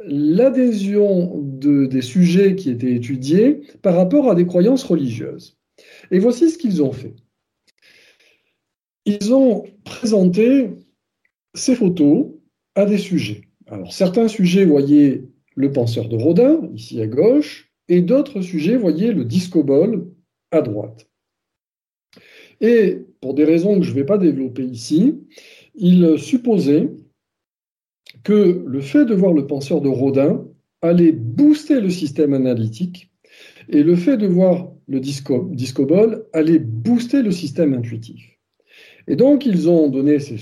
l'adhésion de, des sujets qui étaient étudiés par rapport à des croyances religieuses. Et voici ce qu'ils ont fait. Ils ont présenté ces photos à des sujets. Alors certains sujets voyaient le penseur de Rodin, ici à gauche, et d'autres sujets voyaient le discobol à droite. Et pour des raisons que je ne vais pas développer ici, ils supposaient que le fait de voir le penseur de Rodin allait booster le système analytique et le fait de voir le disco, discobol allait booster le système intuitif. Et donc, ils ont donné ces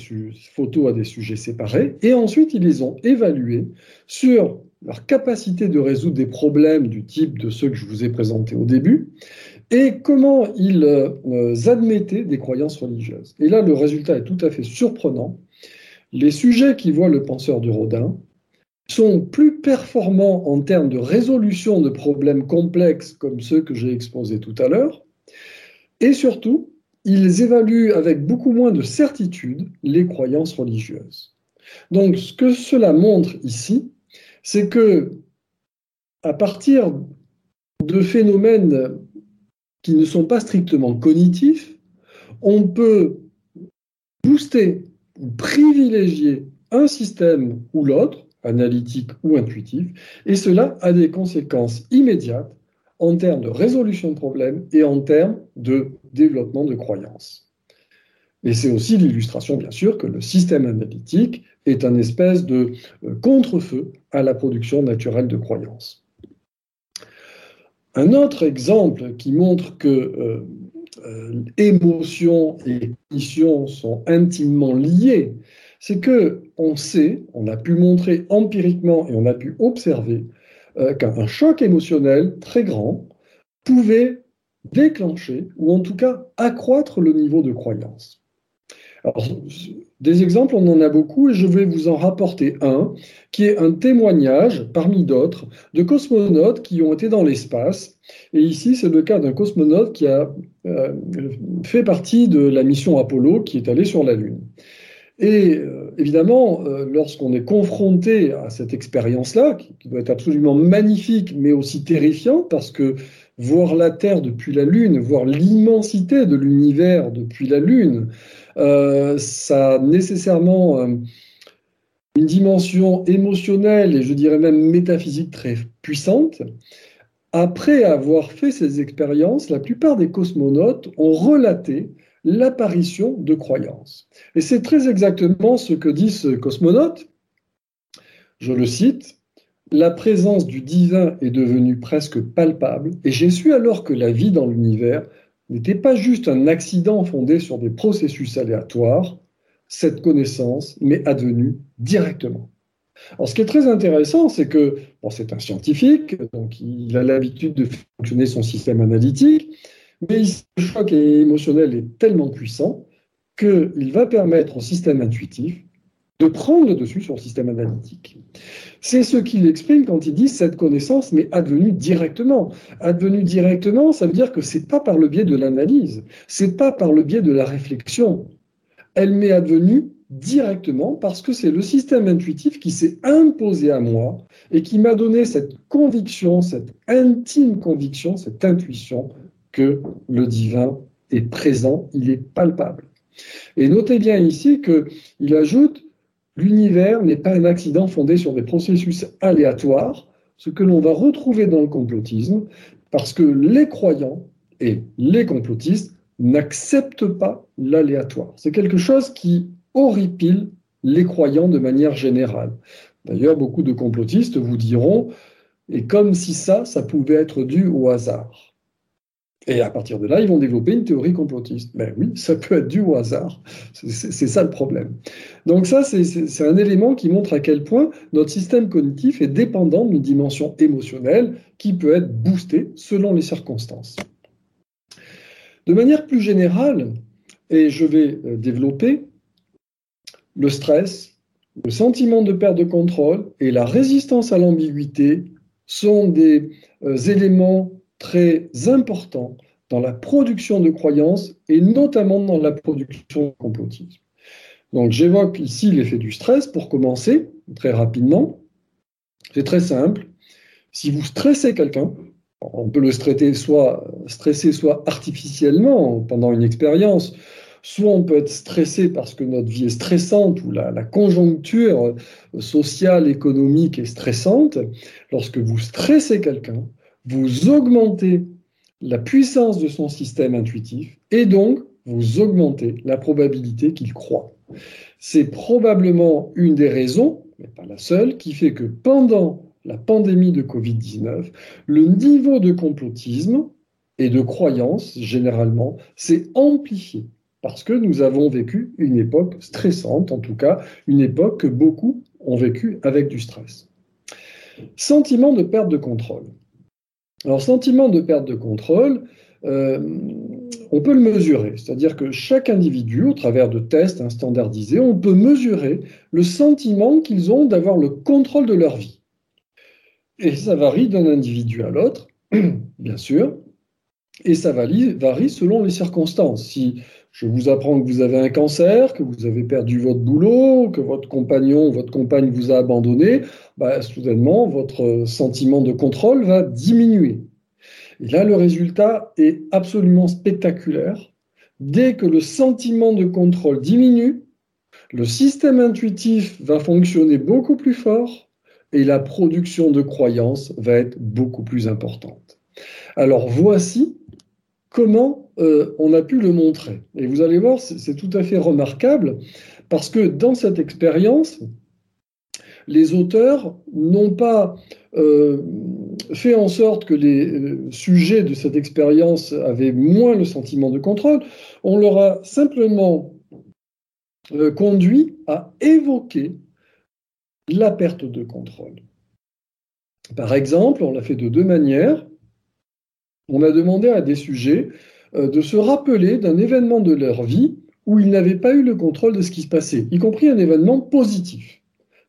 photos à des sujets séparés et ensuite, ils les ont évalués sur leur capacité de résoudre des problèmes du type de ceux que je vous ai présentés au début et comment ils euh, admettaient des croyances religieuses. Et là, le résultat est tout à fait surprenant les sujets qui voient le penseur de Rodin sont plus performants en termes de résolution de problèmes complexes comme ceux que j'ai exposés tout à l'heure, et surtout, ils évaluent avec beaucoup moins de certitude les croyances religieuses. Donc, ce que cela montre ici, c'est que, à partir de phénomènes qui ne sont pas strictement cognitifs, on peut booster ou privilégier un système ou l'autre, analytique ou intuitif, et cela a des conséquences immédiates en termes de résolution de problèmes et en termes de développement de croyances. Et c'est aussi l'illustration, bien sûr, que le système analytique est un espèce de euh, contre-feu à la production naturelle de croyances. Un autre exemple qui montre que euh, euh, émotions et cognition sont intimement liées, c'est que on sait, on a pu montrer empiriquement et on a pu observer euh, qu'un choc émotionnel très grand pouvait déclencher ou en tout cas accroître le niveau de croyance. Des exemples, on en a beaucoup et je vais vous en rapporter un qui est un témoignage parmi d'autres de cosmonautes qui ont été dans l'espace. Et ici, c'est le cas d'un cosmonaute qui a euh, fait partie de la mission Apollo qui est allée sur la Lune. Et euh, évidemment, euh, lorsqu'on est confronté à cette expérience-là, qui, doit être absolument magnifique, mais aussi terrifiante, parce que voir la Terre depuis la Lune, voir l'immensité de l'univers depuis la Lune, euh, ça a nécessairement une dimension émotionnelle et je dirais même métaphysique très puissante. Après avoir fait ces expériences, la plupart des cosmonautes ont relaté l'apparition de croyances. Et c'est très exactement ce que dit ce cosmonaute. Je le cite, La présence du divin est devenue presque palpable et j'ai su alors que la vie dans l'univers n'était pas juste un accident fondé sur des processus aléatoires, cette connaissance m'est advenue directement. Alors, ce qui est très intéressant, c'est que bon, c'est un scientifique, donc il a l'habitude de fonctionner son système analytique, mais le choc émotionnel est tellement puissant qu'il va permettre au système intuitif de prendre dessus sur le système analytique. C'est ce qu'il exprime quand il dit cette connaissance m'est advenue directement. Advenue directement, ça veut dire que c'est pas par le biais de l'analyse, c'est pas par le biais de la réflexion. Elle m'est advenue directement parce que c'est le système intuitif qui s'est imposé à moi et qui m'a donné cette conviction, cette intime conviction, cette intuition que le divin est présent, il est palpable. Et notez bien ici qu'il ajoute L'univers n'est pas un accident fondé sur des processus aléatoires, ce que l'on va retrouver dans le complotisme, parce que les croyants et les complotistes n'acceptent pas l'aléatoire. C'est quelque chose qui horripile les croyants de manière générale. D'ailleurs, beaucoup de complotistes vous diront, et comme si ça, ça pouvait être dû au hasard. Et à partir de là, ils vont développer une théorie complotiste. Mais oui, ça peut être dû au hasard. C'est ça le problème. Donc ça, c'est un élément qui montre à quel point notre système cognitif est dépendant d'une dimension émotionnelle qui peut être boostée selon les circonstances. De manière plus générale, et je vais euh, développer, le stress, le sentiment de perte de contrôle et la résistance à l'ambiguïté sont des euh, éléments très importants dans la production de croyances et notamment dans la production de complotisme. Donc j'évoque ici l'effet du stress pour commencer très rapidement. C'est très simple. Si vous stressez quelqu'un, on peut le stresser soit, soit artificiellement pendant une expérience, soit on peut être stressé parce que notre vie est stressante ou la, la, conjoncture sociale, économique est stressante. Lorsque vous stressez quelqu'un, vous augmentez la puissance de son système intuitif et donc vous augmentez la probabilité qu'il croit. C'est probablement une des raisons, mais pas la seule, qui fait que pendant la pandémie de Covid-19, le niveau de complotisme et de croyance, généralement, s'est amplifié parce que nous avons vécu une époque stressante, en tout cas une époque que beaucoup ont vécu avec du stress. Sentiment de perte de contrôle. Alors, sentiment de perte de contrôle, euh, on peut le mesurer, c'est-à-dire que chaque individu, au travers de tests standardisés, on peut mesurer le sentiment qu'ils ont d'avoir le contrôle de leur vie. Et ça varie d'un individu à l'autre, bien sûr, et ça varie, selon les circonstances. Je vous apprends que vous avez un cancer, que vous avez perdu votre boulot, que votre compagnon, votre compagne vous a abandonné, bah, soudainement, votre sentiment de contrôle va diminuer. Et là, le résultat est absolument spectaculaire. Dès que le sentiment de contrôle diminue, le système intuitif va fonctionner beaucoup plus fort et la production de croyances va être beaucoup plus importante. Alors voici comment euh, on a pu le montrer. Et vous allez voir, c'est tout à fait remarquable parce que dans cette expérience, les auteurs n'ont pas euh, fait en sorte que les euh, sujets de cette expérience avaient moins le sentiment de contrôle, on leur a simplement conduit à évoquer la perte de contrôle. Par exemple, on l'a fait de deux manières on a demandé à des sujets euh, de se rappeler d'un événement de leur vie où ils n'avaient pas eu le contrôle de ce qui se passait, y compris un événement positif.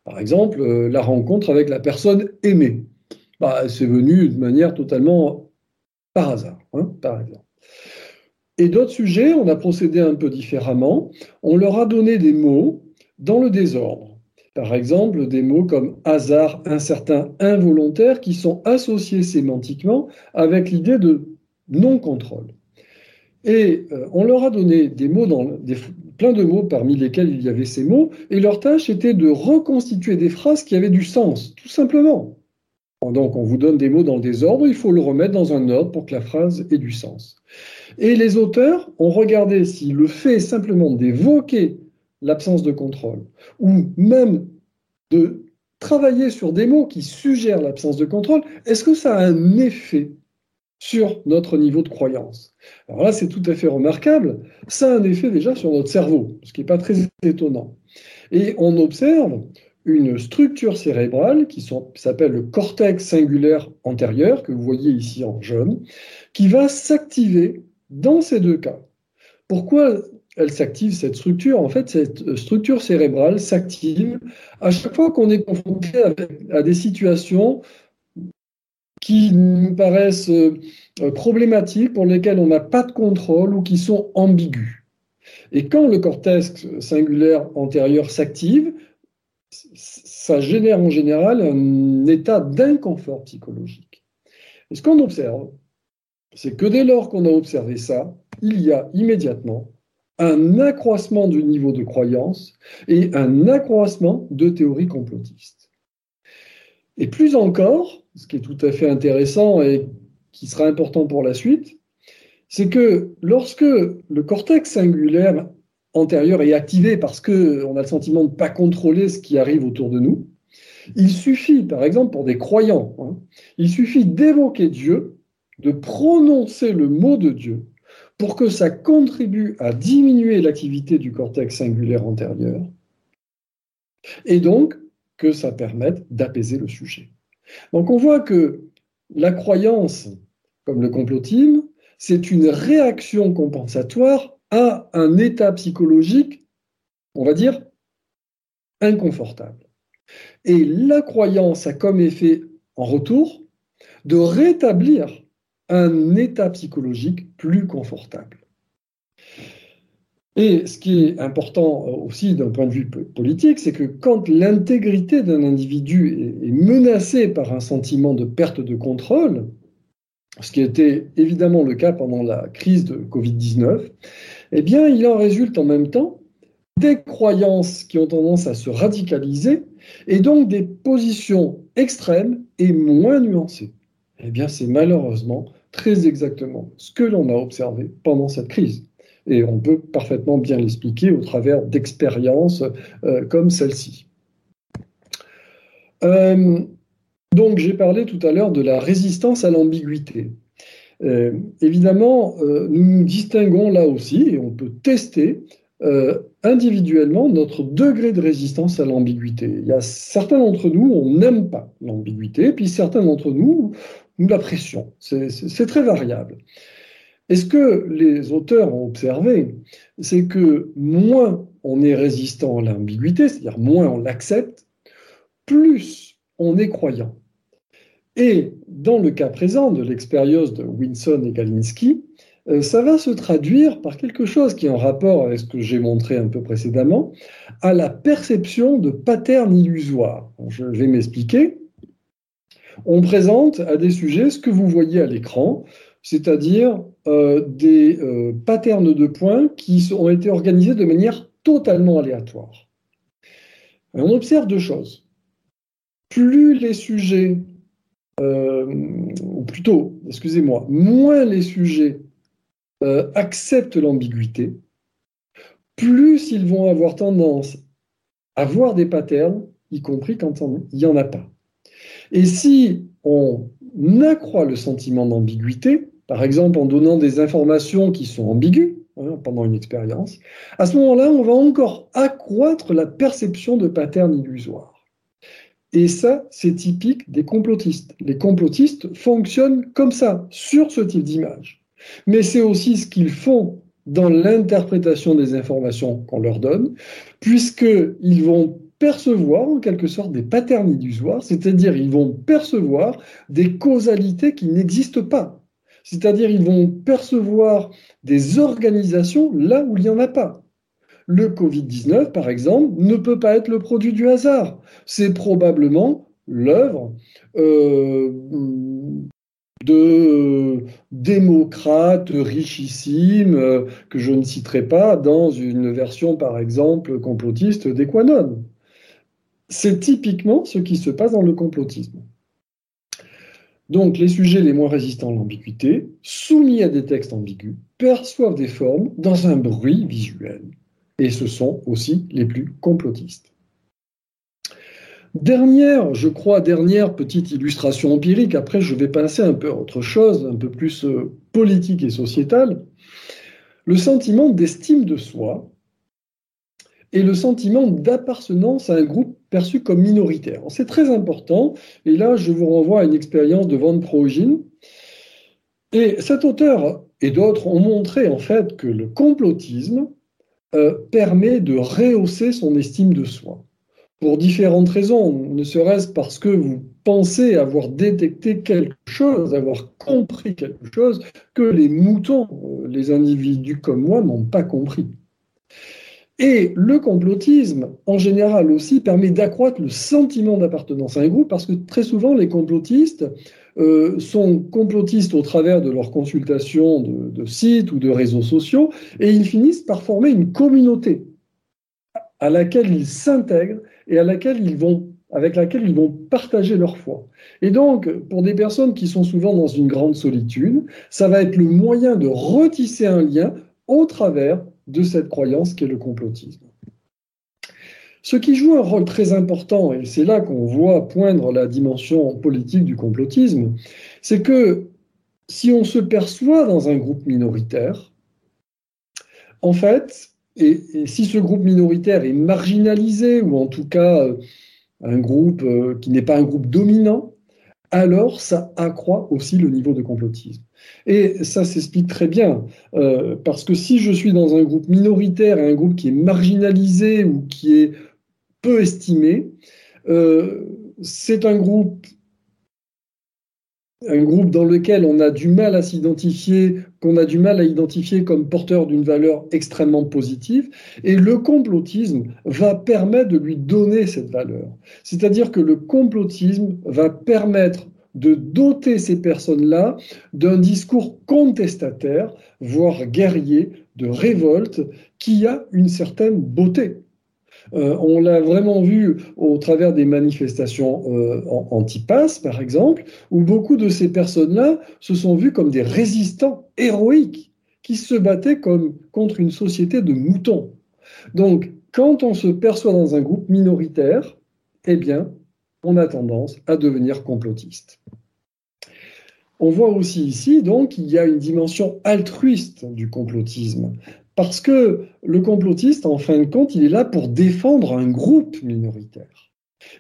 Par exemple, euh, la rencontre avec la personne aimée. Bah, c'est venu de manière totalement par hasard, hein, par exemple. Et d'autres sujets, on a procédé un peu différemment. On leur a donné des mots dans le désordre. Par exemple, des mots comme hasard, incertain, involontaire qui sont associés sémantiquement avec l'idée de non-contrôle. Et euh, on leur a donné des mots plein de mots parmi lesquels il y avait ces mots, et leur tâche était de reconstituer des phrases qui avaient du sens, tout simplement. Donc on vous donne des mots dans le désordre, il faut le remettre dans un ordre pour que la phrase ait du sens. Et les auteurs ont regardé si le fait simplement d'évoquer l'absence de contrôle, ou même de travailler sur des mots qui suggèrent l'absence de contrôle, est-ce que ça a un effet sur notre niveau de croyance? Alors là, c'est tout à fait remarquable. Ça a un effet déjà sur notre cerveau, ce qui n'est pas très étonnant. Et on observe une structure cérébrale qui s'appelle le cortex singulaire antérieur, que vous voyez ici en jaune, qui va s'activer dans ces deux cas. Pourquoi elle s'active, cette structure. En fait, cette structure cérébrale s'active à chaque fois qu'on est confronté à des situations qui nous paraissent euh, problématiques, pour lesquelles on n'a pas de contrôle ou qui sont ambiguës. Et quand le cortex singulaire antérieur s'active, ça génère en général un état d'inconfort psychologique. Et ce qu'on observe, c'est que dès lors qu'on a observé ça, il y a immédiatement un accroissement du niveau de croyance et un accroissement de théories complotistes. Et plus encore, ce qui est tout à fait intéressant et qui sera important pour la suite, c'est que lorsque le cortex singulaire antérieur est activé parce qu'on a le sentiment de ne pas contrôler ce qui arrive autour de nous, il suffit, par exemple, pour des croyants, hein, il suffit d'évoquer Dieu, de prononcer le mot de Dieu, pour que ça contribue à diminuer l'activité du cortex singulaire antérieur et donc que ça permette d'apaiser le sujet. Donc on voit que la croyance, comme le complotisme, c'est une réaction compensatoire à un état psychologique, on va dire, inconfortable. Et la croyance a comme effet, en retour, de rétablir un état psychologique plus confortable. Et ce qui est important aussi d'un point de vue politique, c'est que quand l'intégrité d'un individu est menacée par un sentiment de perte de contrôle, ce qui était évidemment le cas pendant la crise de Covid-19, eh bien, il en résulte en même temps des croyances qui ont tendance à se radicaliser et donc des positions extrêmes et moins nuancées. Eh bien, c'est malheureusement très exactement ce que l'on a observé pendant cette crise. Et on peut parfaitement bien l'expliquer au travers d'expériences euh, comme celle-ci. Euh, donc j'ai parlé tout à l'heure de la résistance à l'ambiguïté. Euh, évidemment, nous nous distinguons là aussi, et on peut tester individuellement notre degré de résistance à l'ambiguïté. Il y a certains d'entre nous, on n'aime pas l'ambiguïté, puis certains d'entre nous, nous l'apprécions. C'est très variable. Et ce que les auteurs ont observé, c'est que moins on est résistant à l'ambiguïté, c'est-à-dire moins on l'accepte, plus on est croyant. Et dans le cas présent de l'expérience de Winson et Galinsky, euh, ça va se traduire par quelque chose qui est en rapport avec ce que j'ai montré un peu précédemment, à la perception de patterns illusoires. Je vais m'expliquer. On présente à des sujets ce que vous voyez à l'écran, c'est-à-dire euh, des euh, patterns de points qui ont été organisés de manière totalement aléatoire. on observe deux choses. Plus les sujets, ou plutôt, excusez-moi, moins les sujets euh, acceptent l'ambiguïté, plus ils vont avoir tendance à voir des patterns, y compris quand il n'y en a pas. Et si on accroît le sentiment d'ambiguïté, par exemple en donnant des informations qui sont ambiguës hein, pendant une expérience, à ce moment-là, on va encore accroître la perception de patterns illusoires. Et ça, c'est typique des complotistes. Les complotistes fonctionnent comme ça, sur ce type d'image mais c'est aussi ce qu'ils font dans l'interprétation des informations qu'on leur donne, puisqu'ils vont percevoir en quelque sorte des patterns illusoires, c'est-à-dire ils vont percevoir des causalités qui n'existent pas. C'est-à-dire ils vont percevoir des organisations là où il n'y en a pas. Le Covid-19, par exemple, ne peut pas être le produit du hasard. C'est probablement l'œuvre euh, de euh, démocrates richissimes euh, que je ne citerai pas dans une version, par exemple, complotiste d'Equanon. C'est typiquement ce qui se passe dans le complotisme. Donc, les sujets les moins résistants à l'ambiguïté, soumis à des textes ambigus, perçoivent des formes dans un bruit visuel. Et ce sont aussi les plus complotistes. Dernière, je crois, dernière petite illustration empirique, après je vais passer un peu à autre chose, un peu plus euh, politique et sociétale, le sentiment d'estime de soi et le sentiment d'appartenance à un groupe perçu comme minoritaire. C'est très important, et là je vous renvoie à une expérience de Van Progin. Et cet auteur et d'autres ont montré en fait que le complotisme euh, permet de rehausser son estime de soi pour différentes raisons, ne serait-ce parce que vous pensez avoir détecté quelque chose, avoir compris quelque chose que les moutons, euh, les individus comme moi, n'ont pas compris. Et le complotisme, en général aussi, permet d'accroître le sentiment d'appartenance à un groupe, parce que très souvent, les complotistes euh, sont complotistes au travers de leurs consultations de, de sites ou de réseaux sociaux, et ils finissent par former une communauté à laquelle ils s'intègrent et à laquelle ils vont, avec laquelle ils vont partager leur foi. Et donc, pour des personnes qui sont souvent dans une grande solitude, ça va être le moyen de retisser un lien au travers de cette croyance qui est le complotisme. Ce qui joue un rôle très important, et c'est là qu'on voit poindre la dimension politique du complotisme, c'est que si on se perçoit dans un groupe minoritaire, en fait, et, si ce groupe minoritaire est marginalisé, ou en tout cas euh, un groupe euh, qui n'est pas un groupe dominant, alors ça accroît aussi le niveau de complotisme. Et ça s'explique très bien, euh, parce que si je suis dans un groupe minoritaire, un groupe qui est marginalisé ou qui est peu estimé. Euh, c'est un groupe un groupe dans lequel on a du mal à s'identifier, qu'on a du mal à identifier comme porteur d'une valeur extrêmement positive, et le complotisme va permettre de lui donner cette valeur. C'est-à-dire que le complotisme va permettre de doter ces personnes-là d'un discours contestataire, voire guerrier, de révolte, qui a une certaine beauté. Euh, on l'a vraiment vu au travers des manifestations euh, anti-pass, par exemple, où beaucoup de ces personnes-là se sont vues comme des résistants héroïques qui se battaient comme contre une société de moutons. Donc, quand on se perçoit dans un groupe minoritaire, eh bien, on a tendance à devenir complotiste. On voit aussi ici, donc, qu'il y a une dimension altruiste du complotisme. Parce que le complotiste, en fin de compte, il est là pour défendre un groupe minoritaire.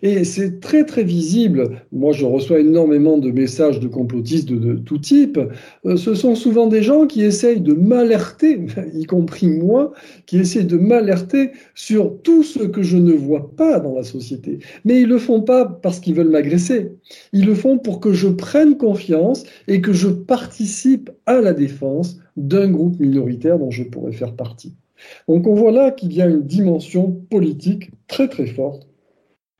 Et c'est très très visible. Moi, je reçois énormément de messages de complotistes de, tout type. Euh, ce sont souvent des gens qui essayent de m'alerter, y compris moi, qui essayent de m'alerter sur tout ce que je ne vois pas dans la société. Mais ils le font pas parce qu'ils veulent m'agresser. Ils le font pour que je prenne confiance et que je participe à la défense d'un groupe minoritaire dont je pourrais faire partie. Donc on voit là qu'il y a une dimension politique très très forte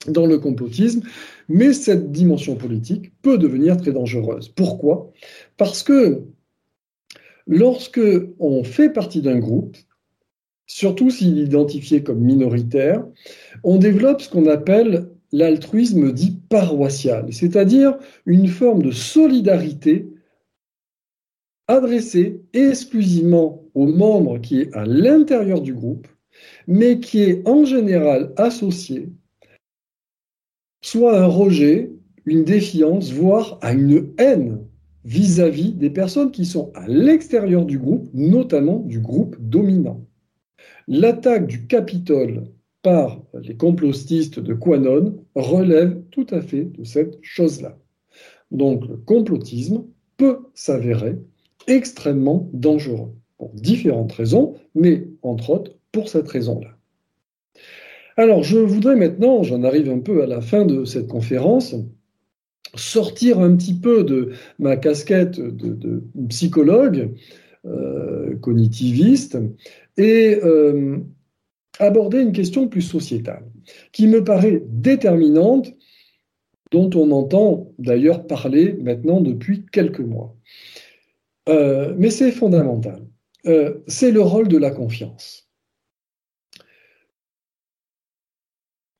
dans le complotisme, mais cette dimension politique peut devenir très dangereuse. Pourquoi? Parce que lorsque on fait partie d'un groupe, surtout s'il est identifié comme minoritaire, on développe ce qu'on appelle l'altruisme dit paroissial, c'est-à-dire une forme de solidarité adressée exclusivement aux membres qui est à l'intérieur du groupe, mais qui est en général associée soit un rejet, une défiance, voire à une haine vis-à-vis des personnes qui sont à l'extérieur du groupe, notamment du groupe dominant. L'attaque du Capitole par les complotistes de Quanon relève tout à fait de cette chose-là. Donc le complotisme peut s'avérer extrêmement dangereux pour différentes raisons, mais entre autres pour cette raison-là. Alors, je voudrais maintenant, j'en arrive un peu à la fin de cette conférence, sortir un petit peu de ma casquette de, psychologue euh, cognitiviste et euh, aborder une question plus sociétale, qui me paraît déterminante, dont on entend d'ailleurs parler maintenant depuis quelques mois. Euh, mais c'est fondamental. c'est le rôle de la confiance.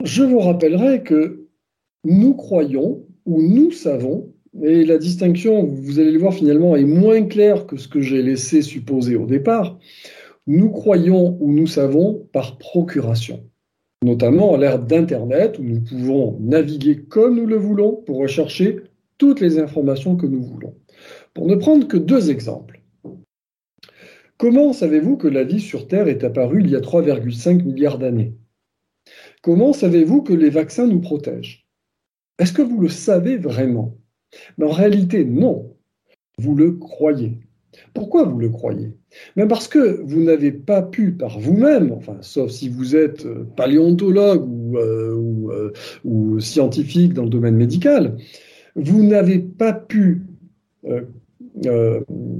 Je vous rappellerai que nous croyons ou nous savons, et la distinction, vous allez le voir finalement, est moins claire que ce que j'ai laissé supposer au départ, nous croyons ou nous savons par procuration, notamment à l'ère d'Internet où nous pouvons naviguer comme nous le voulons pour rechercher toutes les informations que nous voulons. Pour ne prendre que deux exemples. Comment savez-vous que la vie sur Terre est apparue il y a 3,5 milliards d'années? Comment savez-vous que les vaccins nous protègent? Est-ce que vous le savez vraiment? Mais en réalité, non. Vous le croyez. Pourquoi vous le croyez? Mais Parce que vous n'avez pas pu par vous-même, enfin, sauf si vous êtes euh, paléontologue ou, euh, euh, ou, scientifique dans le domaine médical, vous n'avez pas pu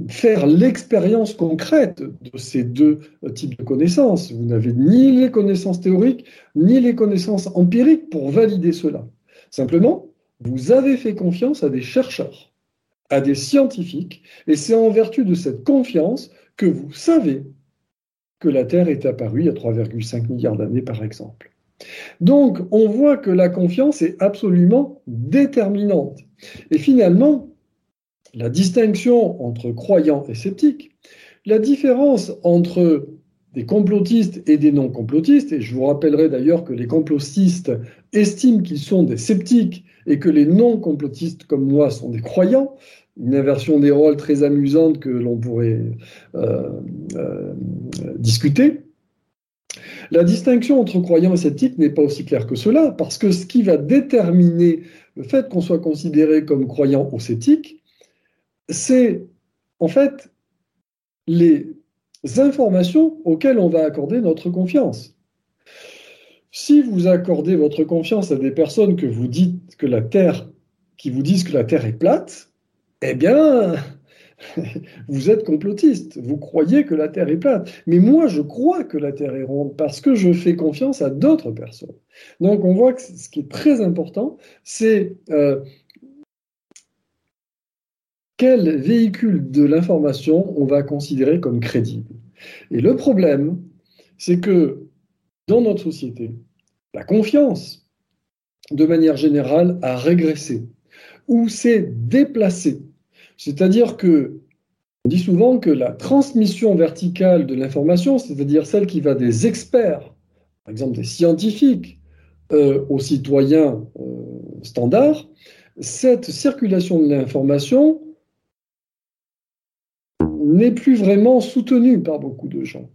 faire l'expérience concrète de ces deux types de connaissances. Vous n'avez ni les connaissances théoriques, ni les connaissances empiriques pour valider cela. Simplement, vous avez fait confiance à des chercheurs, à des scientifiques, et c'est en vertu de cette confiance que vous savez que la Terre est apparue il y a 3,5 milliards d'années, par exemple. Donc, on voit que la confiance est absolument déterminante. Et finalement, la distinction entre croyants et sceptiques, la différence entre des complotistes et des non-complotistes, et je vous rappellerai d'ailleurs que les complotistes estiment qu'ils sont des sceptiques et que les non-complotistes comme moi sont des croyants, une inversion des rôles très amusante que l'on pourrait euh, euh, discuter. La distinction entre croyants et sceptiques n'est pas aussi claire que cela, parce que ce qui va déterminer le fait qu'on soit considéré comme croyant ou sceptique, c'est en fait les informations auxquelles on va accorder notre confiance. Si vous accordez votre confiance à des personnes que vous dites que la Terre, qui vous disent que la Terre est plate, eh bien, vous êtes complotiste. Vous croyez que la Terre est plate. Mais moi, je crois que la Terre est ronde parce que je fais confiance à d'autres personnes. Donc, on voit que ce qui est très important, c'est euh, quel véhicule de l'information on va considérer comme crédible. Et le problème, c'est que dans notre société, la confiance, de manière générale, a régressé ou s'est déplacée. C'est-à-dire que on dit souvent que la transmission verticale de l'information, c'est-à-dire celle qui va des experts, par exemple des scientifiques, euh, aux citoyens euh, standards, cette circulation de l'information n'est plus vraiment soutenue par beaucoup de gens.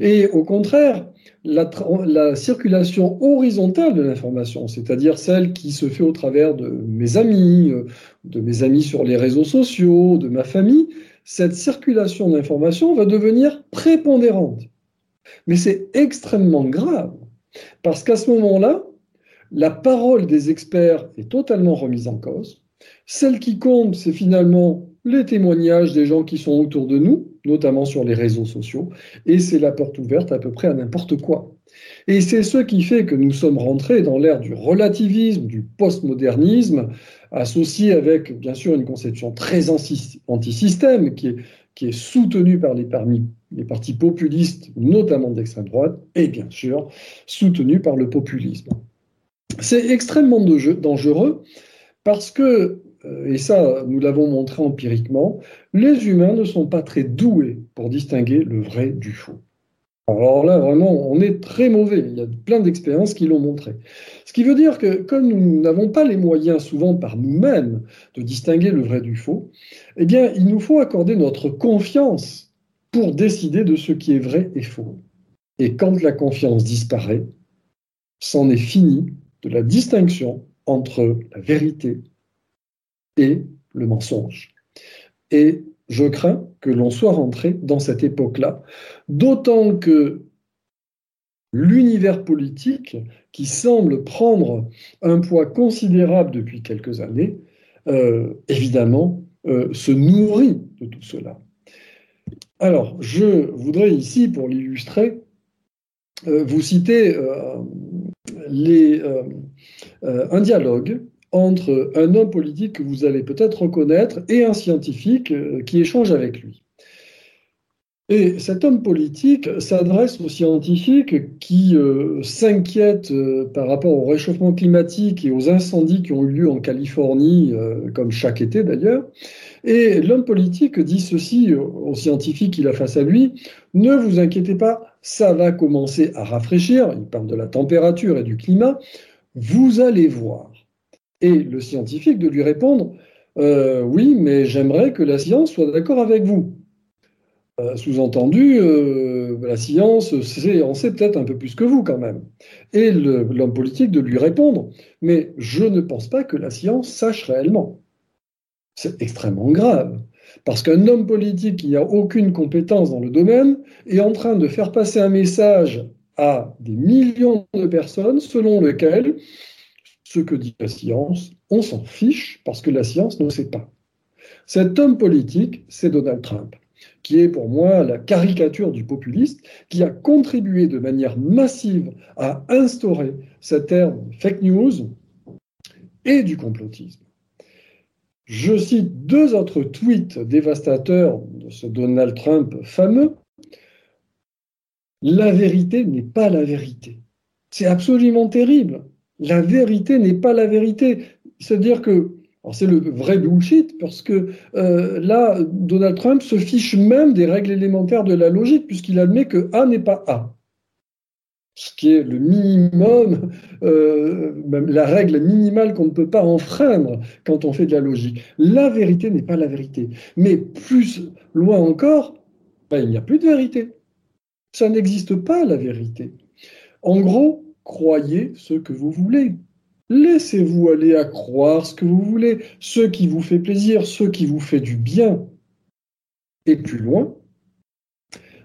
Et au contraire, la, circulation horizontale de l'information, c'est-à-dire celle qui se fait au travers de mes amis, euh, de mes amis sur les réseaux sociaux, de ma famille, cette circulation d'information va devenir prépondérante. Mais c'est extrêmement grave, parce qu'à ce moment-là, la parole des experts est totalement remise en cause. Celle qui compte, c'est finalement les témoignages des gens qui sont autour de nous, notamment sur les réseaux sociaux, et c'est la porte ouverte à peu près à n'importe quoi. Et c'est ce qui fait que nous sommes rentrés dans l'ère du relativisme, du postmodernisme, associé avec, bien sûr, une conception très anti-système qui est, soutenue par les, les partis populistes, notamment d'extrême droite, et bien sûr, soutenue par le populisme. C'est extrêmement dangereux parce que et ça, nous l'avons montré empiriquement, les humains ne sont pas très doués pour distinguer le vrai du faux. Alors là, vraiment, on est très mauvais. Il y a plein d'expériences qui l'ont montré. Ce qui veut dire que comme nous n'avons pas les moyens, souvent par nous-mêmes, de distinguer le vrai du faux, eh bien, il nous faut accorder notre confiance pour décider de ce qui est vrai et faux. Et quand la confiance disparaît, c'en est fini de la distinction entre la vérité et le mensonge. Et je crains que l'on soit rentré dans cette époque-là, d'autant que l'univers politique, qui semble prendre un poids considérable depuis quelques années, euh, évidemment, euh, se nourrit de tout cela. Alors, je voudrais ici, pour l'illustrer, euh, vous citer un dialogue entre un homme politique que vous allez peut-être reconnaître et un scientifique euh, qui échange avec lui. Et cet homme politique s'adresse aux scientifiques qui euh, s'inquiètent euh, par rapport au réchauffement climatique et aux incendies qui ont eu lieu en Californie, comme chaque été d'ailleurs. Et l'homme politique dit ceci aux scientifiques qu'il a face à lui, ne vous inquiétez pas, ça va commencer à rafraîchir, il parle de la température et du climat, vous allez voir et le scientifique de lui répondre euh, Oui, mais j'aimerais que la science soit d'accord avec vous. Euh, sous-entendu, euh, la science en sait peut-être un peu plus que vous quand même. Et l'homme politique de lui répondre Mais je ne pense pas que la science sache réellement. C'est extrêmement grave. Parce qu'un homme politique qui n'a aucune compétence dans le domaine est en train de faire passer un message à des millions de personnes selon lequel que dit la science, on s'en fiche parce que la science ne sait pas. Cet homme politique, c'est Donald Trump, qui est pour moi la caricature du populiste, qui a contribué de manière massive à instaurer cette ère fake news et du complotisme. Je cite deux autres tweets dévastateurs de ce Donald Trump fameux. La vérité n'est pas la vérité. C'est absolument terrible la vérité n'est pas la vérité. C'est-à-dire que c'est le vrai bullshit parce que euh, là, Donald Trump se fiche même des règles élémentaires de la logique puisqu'il admet que A n'est pas A. Ce qui est le minimum, euh, la règle minimale qu'on ne peut pas enfreindre quand on fait de la logique. La vérité n'est pas la vérité. Mais plus loin encore, ben, il n'y a plus de vérité. Ça n'existe pas la vérité. En gros, croyez ce que vous voulez. Laissez-vous aller à croire ce que vous voulez, ce qui vous fait plaisir, ce qui vous fait du bien. Et plus loin,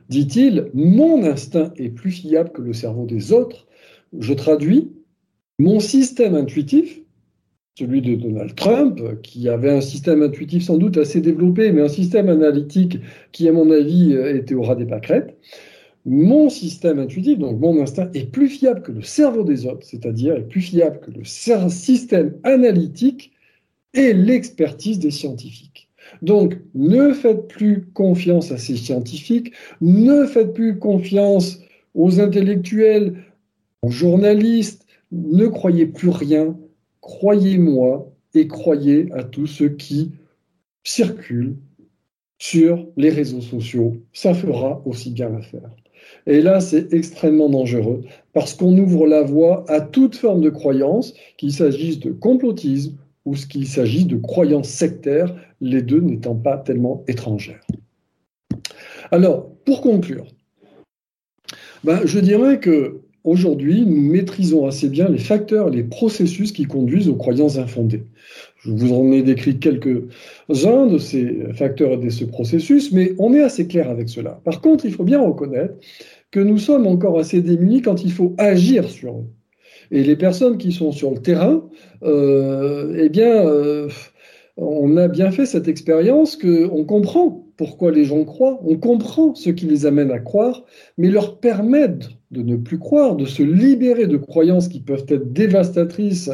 dit-il, mon instinct est plus fiable que le cerveau des autres. je traduis mon système intuitif, celui de Donald Trump, qui avait un système intuitif sans doute assez développé, mais un système analytique qui, à mon avis, était au ras des pâquerettes. Mon système intuitif, donc mon instinct, est plus fiable que le cerveau des autres, c'est-à-dire est plus fiable que le système analytique et l'expertise des scientifiques. Donc, ne faites plus confiance à ces scientifiques, ne faites plus confiance aux intellectuels, aux journalistes, ne croyez plus rien, croyez-moi et croyez à tout ce qui circule sur les réseaux sociaux. Ça fera aussi bien l'affaire. Et là, c'est extrêmement dangereux parce qu'on ouvre la voie à toute forme de croyance, qu'il s'agisse de complotisme ou qu'il s'agisse de croyances sectaires, les deux n'étant pas tellement étrangères. Alors, pour conclure, ben, je dirais que aujourd'hui, nous maîtrisons assez bien les facteurs les processus qui conduisent aux croyances infondées. Je vous en ai décrit quelques-uns de ces facteurs et de ce processus, mais on est assez clair avec cela. Par contre, il faut bien reconnaître que nous sommes encore assez démunis quand il faut agir sur eux. Et les personnes qui sont sur le terrain, euh, eh bien, euh, on a bien fait cette expérience qu'on comprend pourquoi les gens croient, on comprend ce qui les amène à croire, mais leur permettre de ne plus croire, de se libérer de croyances qui peuvent être dévastatrices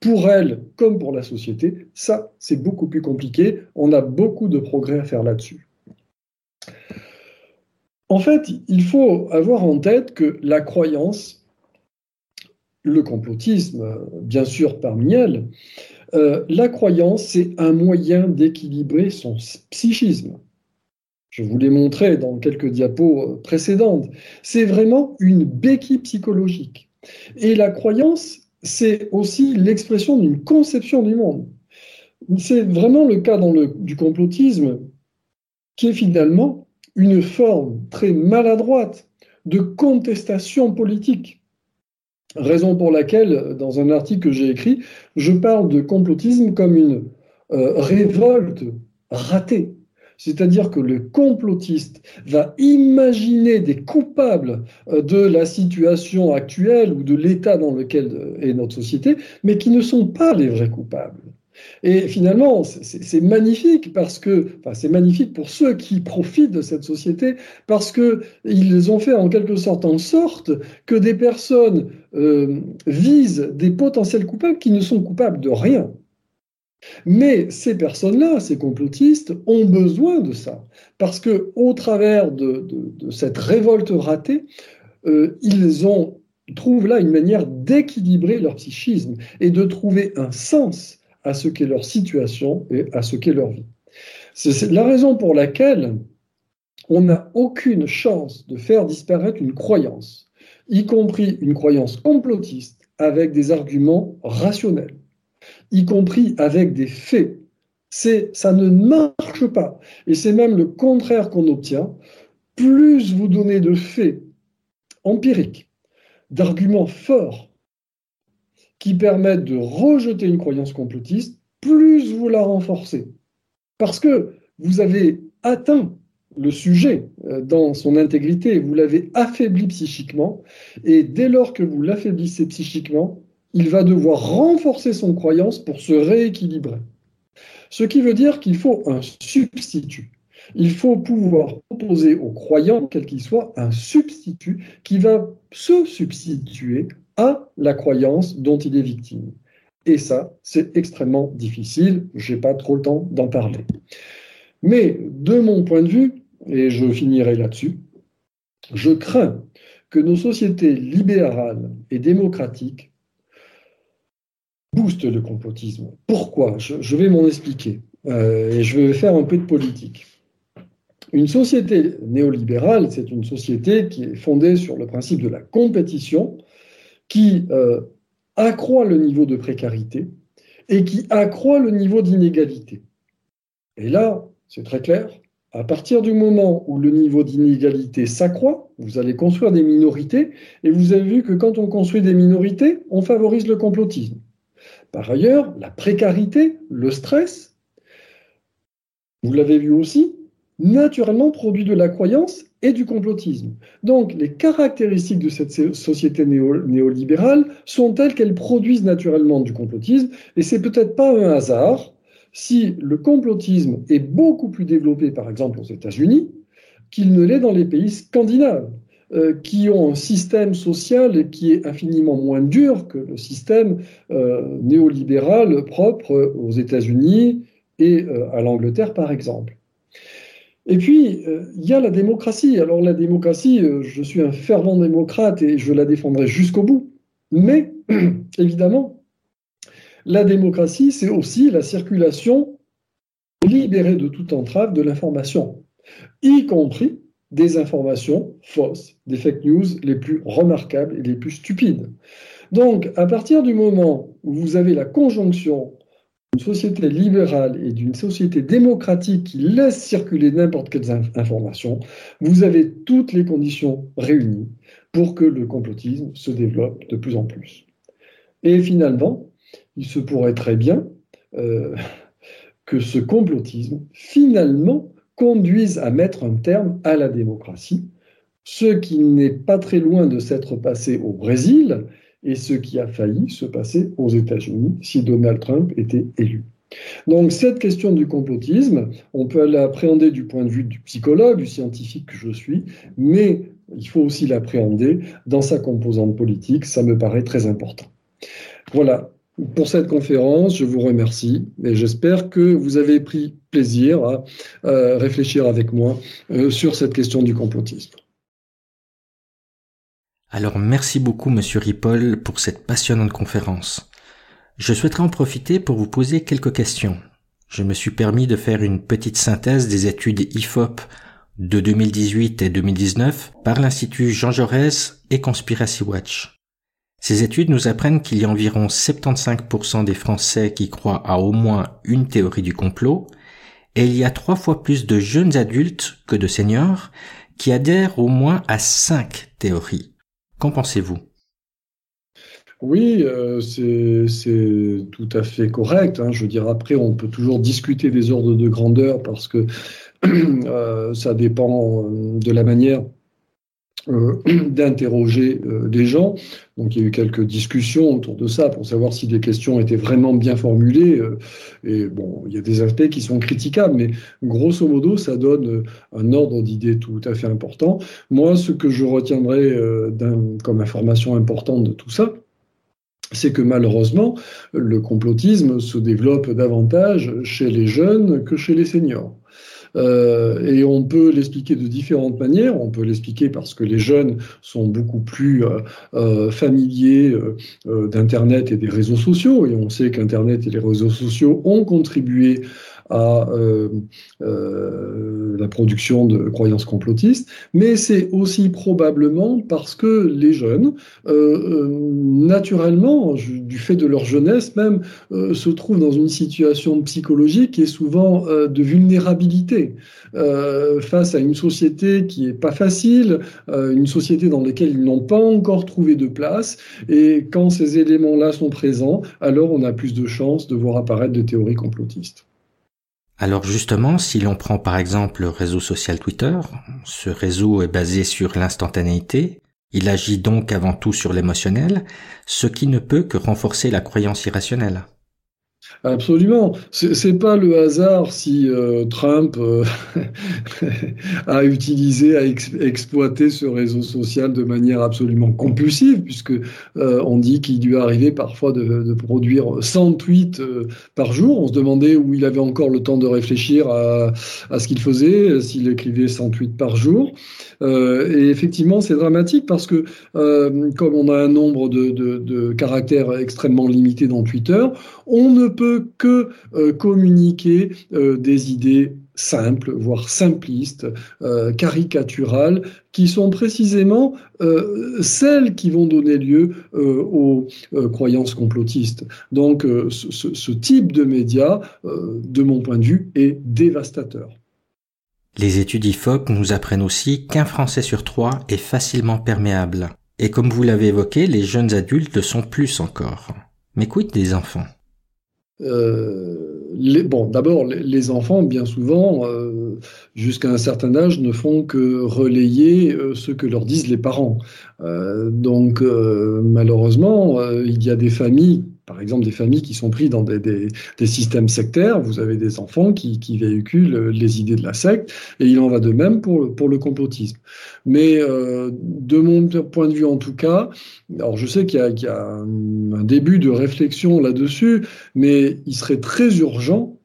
pour elles comme pour la société, ça, c'est beaucoup plus compliqué. On a beaucoup de progrès à faire là-dessus. En fait, il faut avoir en tête que la croyance, le complotisme, bien sûr parmi elles, euh, la croyance, c'est un moyen d'équilibrer son psychisme. Je vous l'ai montré dans quelques diapos précédentes. C'est vraiment une béquille psychologique. Et la croyance, c'est aussi l'expression d'une conception du monde. C'est vraiment le cas du complotisme, qui est finalement une forme très maladroite de contestation politique. Raison pour laquelle, dans un article que j'ai écrit, je parle de complotisme comme une euh, révolte ratée. C'est-à-dire que le complotiste va imaginer des coupables euh, de la situation actuelle ou de l'état dans lequel euh, est notre société, mais qui ne sont pas les vrais coupables. Et finalement, c'est magnifique parce que, c'est magnifique pour ceux qui profitent de cette société parce que ils ont fait en quelque sorte en sorte que des personnes euh, visent des potentiels coupables qui ne sont coupables de rien. Mais ces personnes-là, ces complotistes, ont besoin de ça parce que, au travers de, cette révolte ratée, euh, ils trouvent là une manière d'équilibrer leur psychisme et de trouver un sens à ce qu'est leur situation et à ce qu'est leur vie. C'est la raison pour laquelle on n'a aucune chance de faire disparaître une croyance, y compris une croyance complotiste avec des arguments rationnels, y compris avec des faits. C'est, ça ne marche pas. Et c'est même le contraire qu'on obtient. Plus vous donnez de faits empiriques, d'arguments forts, qui permettent de rejeter une croyance complotiste, plus vous la renforcez. Parce que vous avez atteint le sujet euh, dans son intégrité, vous l'avez affaibli psychiquement, et dès lors que vous l'affaiblissez psychiquement, il va devoir renforcer son croyance pour se rééquilibrer. Ce qui veut dire qu'il faut un substitut. Il faut pouvoir proposer aux croyants, quel qu'il soit, un substitut qui va se substituer à la croyance dont il est victime. Et ça, c'est extrêmement difficile. Je n'ai pas trop le temps d'en parler. Mais de mon point de vue, et je finirai là-dessus, je crains que nos sociétés libérales et démocratiques boostent le complotisme. Pourquoi? Je, vais m'en expliquer. Euh, et je vais faire un peu de politique. Une société néolibérale, c'est une société qui est fondée sur le principe de la compétition, qui euh, accroît le niveau de précarité et qui accroît le niveau d'inégalité. Et là, c'est très clair, à partir du moment où le niveau d'inégalité s'accroît, vous allez construire des minorités, et vous avez vu que quand on construit des minorités, on favorise le complotisme. Par ailleurs, la précarité, le stress, vous l'avez vu aussi, naturellement produit de la croyance et du complotisme. Donc, les caractéristiques de cette société néolibérale sont telles qu'elles produisent naturellement du complotisme, et c'est peut-être pas un hasard si le complotisme est beaucoup plus développé, par exemple, aux États-Unis, qu'il ne l'est dans les pays scandinaves. Euh, qui ont un système social qui est infiniment moins dur que le système euh, néolibéral propre aux États-Unis et euh, à l'Angleterre, par exemple. Et puis, il y a la démocratie. Alors la démocratie, je suis un fervent démocrate et je la défendrai jusqu'au bout. Mais, évidemment, la démocratie, c'est aussi la circulation libérée de toute entrave de l'information, y compris des informations fausses, des fake news les plus remarquables et les plus stupides. Donc, à partir du moment où vous avez la conjonction d'une société libérale et d'une société démocratique qui laisse circuler n'importe quelle information, vous avez toutes les conditions réunies pour que le complotisme se développe de plus en plus. Et finalement, il se pourrait très bien euh, que ce complotisme, finalement, conduisent à mettre un terme à la démocratie, ce qui n'est pas très loin de s'être passé au Brésil et ce qui a failli se passer aux États-Unis si Donald Trump était élu. Donc cette question du complotisme, on peut l'appréhender du point de vue du psychologue, du scientifique que je suis, mais il faut aussi l'appréhender dans sa composante politique, ça me paraît très important. Voilà, pour cette conférence. Je vous remercie et j'espère que vous avez pris plaisir à réfléchir avec moi euh, sur cette question du complotisme. Alors merci beaucoup Monsieur Ripoll pour cette passionnante conférence. Je souhaiterais en profiter pour vous poser quelques questions. Je me suis permis de faire une petite synthèse des études IFOP de 2018 et 2019 par l'Institut Jean Jaurès et Conspiracy Watch. Ces études nous apprennent qu'il y a environ 75% des Français qui croient à au moins une théorie du complot, et il y a trois fois plus de jeunes adultes que de seniors qui adhèrent au moins à cinq théories. Qu'en pensez-vous? Oui, euh, c'est tout à fait correct. Hein. Je veux dire, après, on peut toujours discuter des ordres de grandeur parce que euh, ça dépend euh, de la manière euh, d'interroger euh, des gens. Donc il y a eu quelques discussions autour de ça pour savoir si les questions étaient vraiment bien formulées. Euh, et bon, il y a des aspects qui sont critiquables, mais grosso modo, ça donne un ordre d'idées tout à fait important. Moi, ce que je retiendrai comme information importante de tout ça, c'est que malheureusement, le complotisme se développe davantage chez les jeunes que chez les seniors. Euh, et on peut l'expliquer de différentes manières. On peut l'expliquer parce que les jeunes sont beaucoup plus euh, euh, familiers d'Internet et des réseaux sociaux. Et on sait qu'Internet et les réseaux sociaux ont contribué à euh, euh, la production de croyances complotistes, mais c'est aussi probablement parce que les jeunes, euh, naturellement, du fait de leur jeunesse même, se trouvent dans une situation psychologique est souvent de vulnérabilité face à une société qui est pas facile, une société dans laquelle ils n'ont pas encore trouvé de place, et quand ces éléments-là sont présents, alors on a plus de chances de voir apparaître des théories complotistes. Alors justement, si l'on prend par exemple le réseau social Twitter, ce réseau est basé sur l'instantanéité, il agit donc avant tout sur l'émotionnel, ce qui ne peut que renforcer la croyance irrationnelle. Absolument. C'est pas le hasard si euh, Trump euh, a utilisé, a exploité ce réseau social de manière absolument compulsive, puisque euh, on dit qu'il lui arrivait parfois de, produire 100 tweets par jour. On se demandait où il avait encore le temps de réfléchir à, ce qu'il faisait, s'il écrivait 100 tweets par jour. et effectivement, c'est dramatique parce que comme on a un nombre de, de, de caractères extrêmement limité dans Twitter, on ne peut que euh, communiquer euh, des idées simples, voire simplistes, euh, caricaturales, qui sont précisément celles qui vont donner lieu aux croyances complotistes. Donc ce, type de média, de mon point de vue, est dévastateur. Les études IFOP nous apprennent aussi qu'un Français sur trois est facilement perméable. Et comme vous l'avez évoqué, les jeunes adultes sont plus encore. Mais quid des enfants? Bon, d'abord, les, enfants, bien souvent, jusqu'à un certain âge, ne font que relayer ce que leur disent les parents. donc, malheureusement, il y a des familles par exemple des familles qui sont prises dans des, systèmes sectaires. Vous avez des enfants qui, véhiculent les idées de la secte, et il en va de même pour, pour le complotisme. Mais euh, de mon point de vue en tout cas, alors je sais qu'il y, a un début de réflexion là-dessus, mais il serait très urgent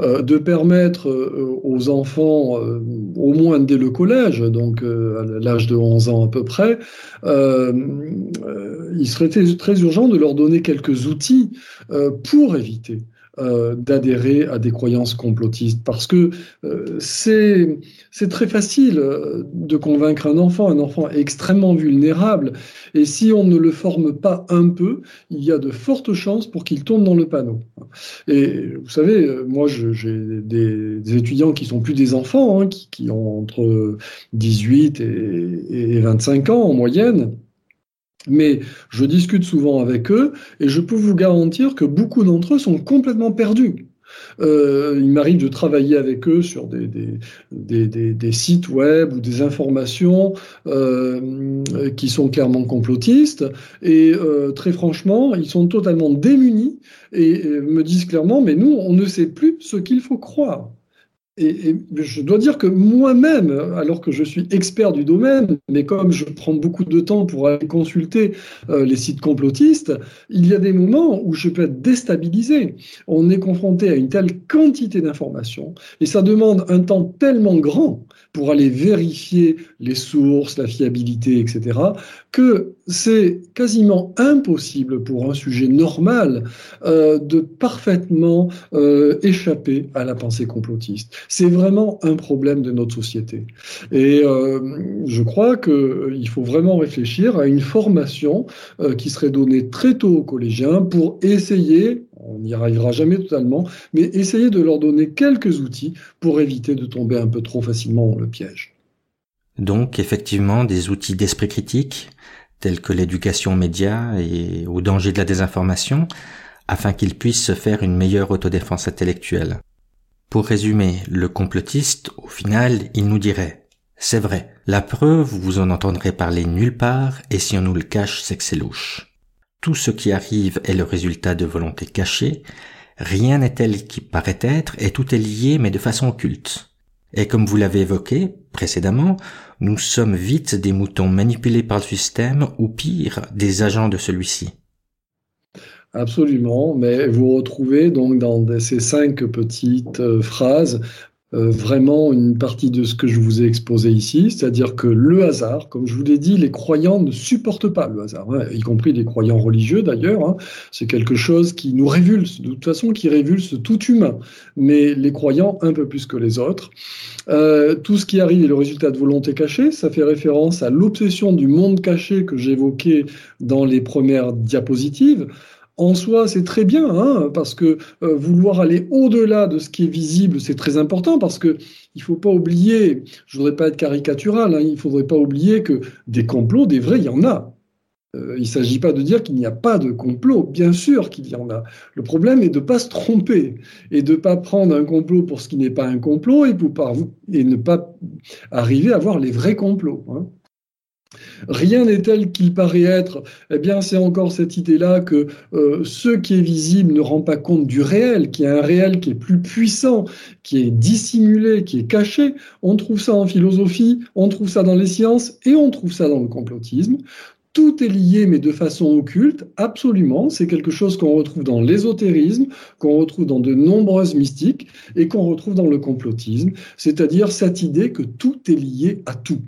euh, de permettre euh, aux enfants, euh, au moins dès le collège, donc à l'âge de 11 ans à peu près, il serait très urgent de leur donner quelques outils pour éviter euh, d'adhérer à des croyances complotistes parce que euh, c'est très facile euh, de convaincre un enfant. Un enfant extrêmement vulnérable et si on ne le forme pas un peu, il y a de fortes chances pour qu'il tombe dans le panneau. Et vous savez, moi j'ai des, étudiants qui sont plus des enfants, hein, qui, ont entre 18 et, et 25 ans en moyenne. Mais je discute souvent avec eux et je peux vous garantir que beaucoup d'entre eux sont complètement perdus. Euh, il m'arrive de travailler avec eux sur des, des, sites web ou des informations euh, qui sont clairement complotistes. Et euh, très franchement, ils sont totalement démunis et me disent clairement, mais nous, on ne sait plus ce qu'il faut croire. Et, je dois dire que moi-même, alors que je suis expert du domaine, mais comme je prends beaucoup de temps pour aller consulter euh, les sites complotistes, il y a des moments où je peux être déstabilisé. On est confronté à une telle quantité d'informations et ça demande un temps tellement grand pour aller vérifier les sources, la fiabilité, etc., que c'est quasiment impossible pour un sujet normal euh, de parfaitement euh, échapper à la pensée complotiste. C'est vraiment un problème de notre société. Et euh, je crois qu'il faut vraiment réfléchir à une formation qui serait donnée très tôt aux collégiens pour essayer, on n'y arrivera jamais totalement, mais essayer de leur donner quelques outils pour éviter de tomber un peu trop facilement dans le piège. Donc effectivement des outils d'esprit critique tels que l'éducation média et au danger de la désinformation afin qu'ils puissent se faire une meilleure autodéfense intellectuelle. Pour résumer, le complotiste, au final, il nous dirait C'est vrai, la preuve, vous en entendrez parler nulle part, et si on nous le cache, c'est que c'est louche. Tout ce qui arrive est le résultat de volontés cachées, rien n'est tel qui paraît être, et tout est lié mais de façon occulte. Et comme vous l'avez évoqué précédemment, nous sommes vite des moutons manipulés par le système, ou pire, des agents de celui-ci. Absolument, mais vous retrouvez donc dans ces cinq petites euh, phrases vraiment une partie de ce que je vous ai exposé ici, c'est-à-dire que le hasard, comme je vous l'ai dit, les croyants ne supportent pas le hasard, hein, y compris les croyants religieux d'ailleurs. Hein. c'est quelque chose qui nous révulse, de toute façon qui révulse tout humain, mais les croyants un peu plus que les autres. Euh, tout ce qui arrive est le résultat de volonté cachée. Ça fait référence à l'obsession du monde caché que j'évoquais dans les premières diapositives en soi, c'est très bien, hein, parce que euh, vouloir aller au-delà de ce qui est visible, c'est très important, parce que il faut pas oublier, je voudrais pas être caricatural, hein, il faudrait pas oublier que des complots, des vrais, il y en a. Euh, il ne s'agit pas de dire qu'il n'y a pas de complot, bien sûr qu'il y en a. Le problème est de ne pas se tromper et de ne pas prendre un complot pour ce qui n'est pas un complot et, ne pas arriver à voir les vrais complots. Hein. Rien n'est tel qu'il paraît être. Eh bien, c'est encore cette idée-là que euh, ce qui est visible ne rend pas compte du réel, qui est un réel qui est plus puissant, qui est dissimulé, qui est caché. On trouve ça en philosophie, on trouve ça dans les sciences et on trouve ça dans le complotisme. Tout est lié, mais de façon occulte, absolument. C'est quelque chose qu'on retrouve dans l'ésotérisme, qu'on retrouve dans de nombreuses mystiques et qu'on retrouve dans le complotisme, c'est-à-dire cette idée que tout est lié à tout.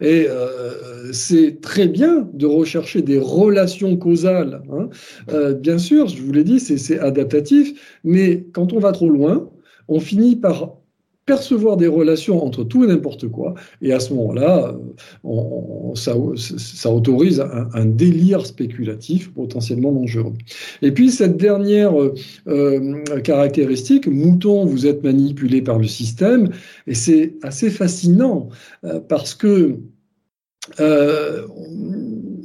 Et euh, c'est très bien de rechercher des relations causales. Hein. Euh, bien sûr, je vous l'ai dit, c'est adaptatif, mais quand on va trop loin, on finit par percevoir des relations entre tout et n'importe quoi. Et à ce moment-là, euh, ça, autorise un, délire spéculatif potentiellement dangereux. Et puis cette dernière euh, caractéristique, mouton, vous êtes manipulé par le système, et c'est assez fascinant euh, parce que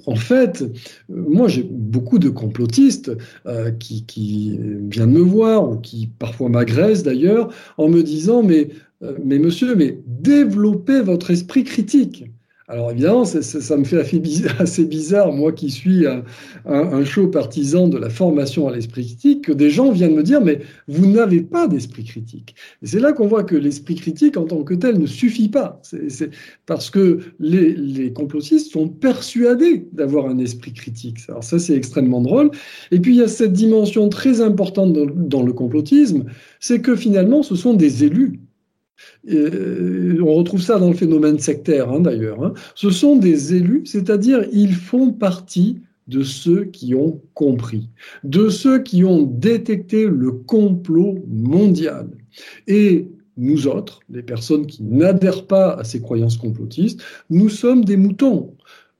en fait, moi j'ai beaucoup de complotistes euh, qui, qui, viennent me voir ou qui parfois m'agressent d'ailleurs en me disant mais, euh, mais monsieur, mais développez votre esprit critique. Alors évidemment, ça, me fait assez bizarre, moi qui suis un, chaud partisan de la formation à l'esprit critique, que des gens viennent me dire, mais vous n'avez pas d'esprit critique. Et c'est là qu'on voit que l'esprit critique en tant que tel ne suffit pas. C'est parce que les, complotistes sont persuadés d'avoir un esprit critique. Alors ça, c'est extrêmement drôle. Et puis il y a cette dimension très importante dans le complotisme, c'est que finalement, ce sont des élus euh, on retrouve ça dans le phénomène sectaire hein, d'ailleurs. Hein. Ce sont des élus, c'est-à-dire ils font partie de ceux qui ont compris, de ceux qui ont détecté le complot mondial. Et nous autres, les personnes qui n'adhèrent pas à ces croyances complotistes, nous sommes des moutons.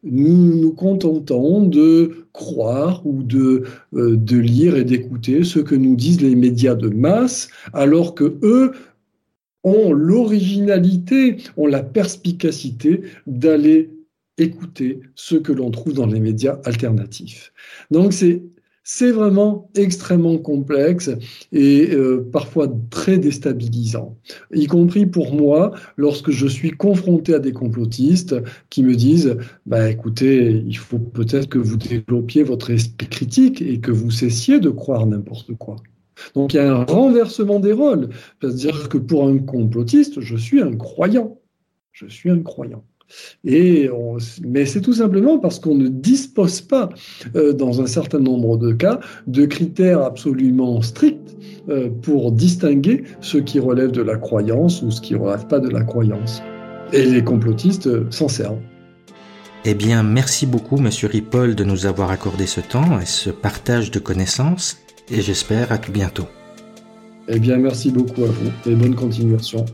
Nous nous contentons de croire ou de, euh, de lire et d'écouter ce que nous disent les médias de masse, alors que eux ont l'originalité, ont la perspicacité d'aller écouter ce que l'on trouve dans les médias alternatifs. Donc c'est c'est vraiment extrêmement complexe et euh, parfois très déstabilisant, y compris pour moi lorsque je suis confronté à des complotistes qui me disent bah écoutez, il faut peut-être que vous développiez votre esprit critique et que vous cessiez de croire n'importe quoi. Donc il y a un renversement des rôles. C'est-à-dire que pour un complotiste, je suis un croyant. Je suis un croyant. Et mais c'est tout simplement parce qu'on ne dispose pas, euh, dans un certain nombre de cas, de critères absolument stricts euh, pour distinguer ce qui relève de la croyance ou ce qui ne relève pas de la croyance. Et les complotistes euh, s'en servent. Eh bien, merci beaucoup, Monsieur Ripoll, de nous avoir accordé ce temps et ce partage de connaissances et j'espère à tout bientôt. Eh bien, merci beaucoup à vous et bonne continuation.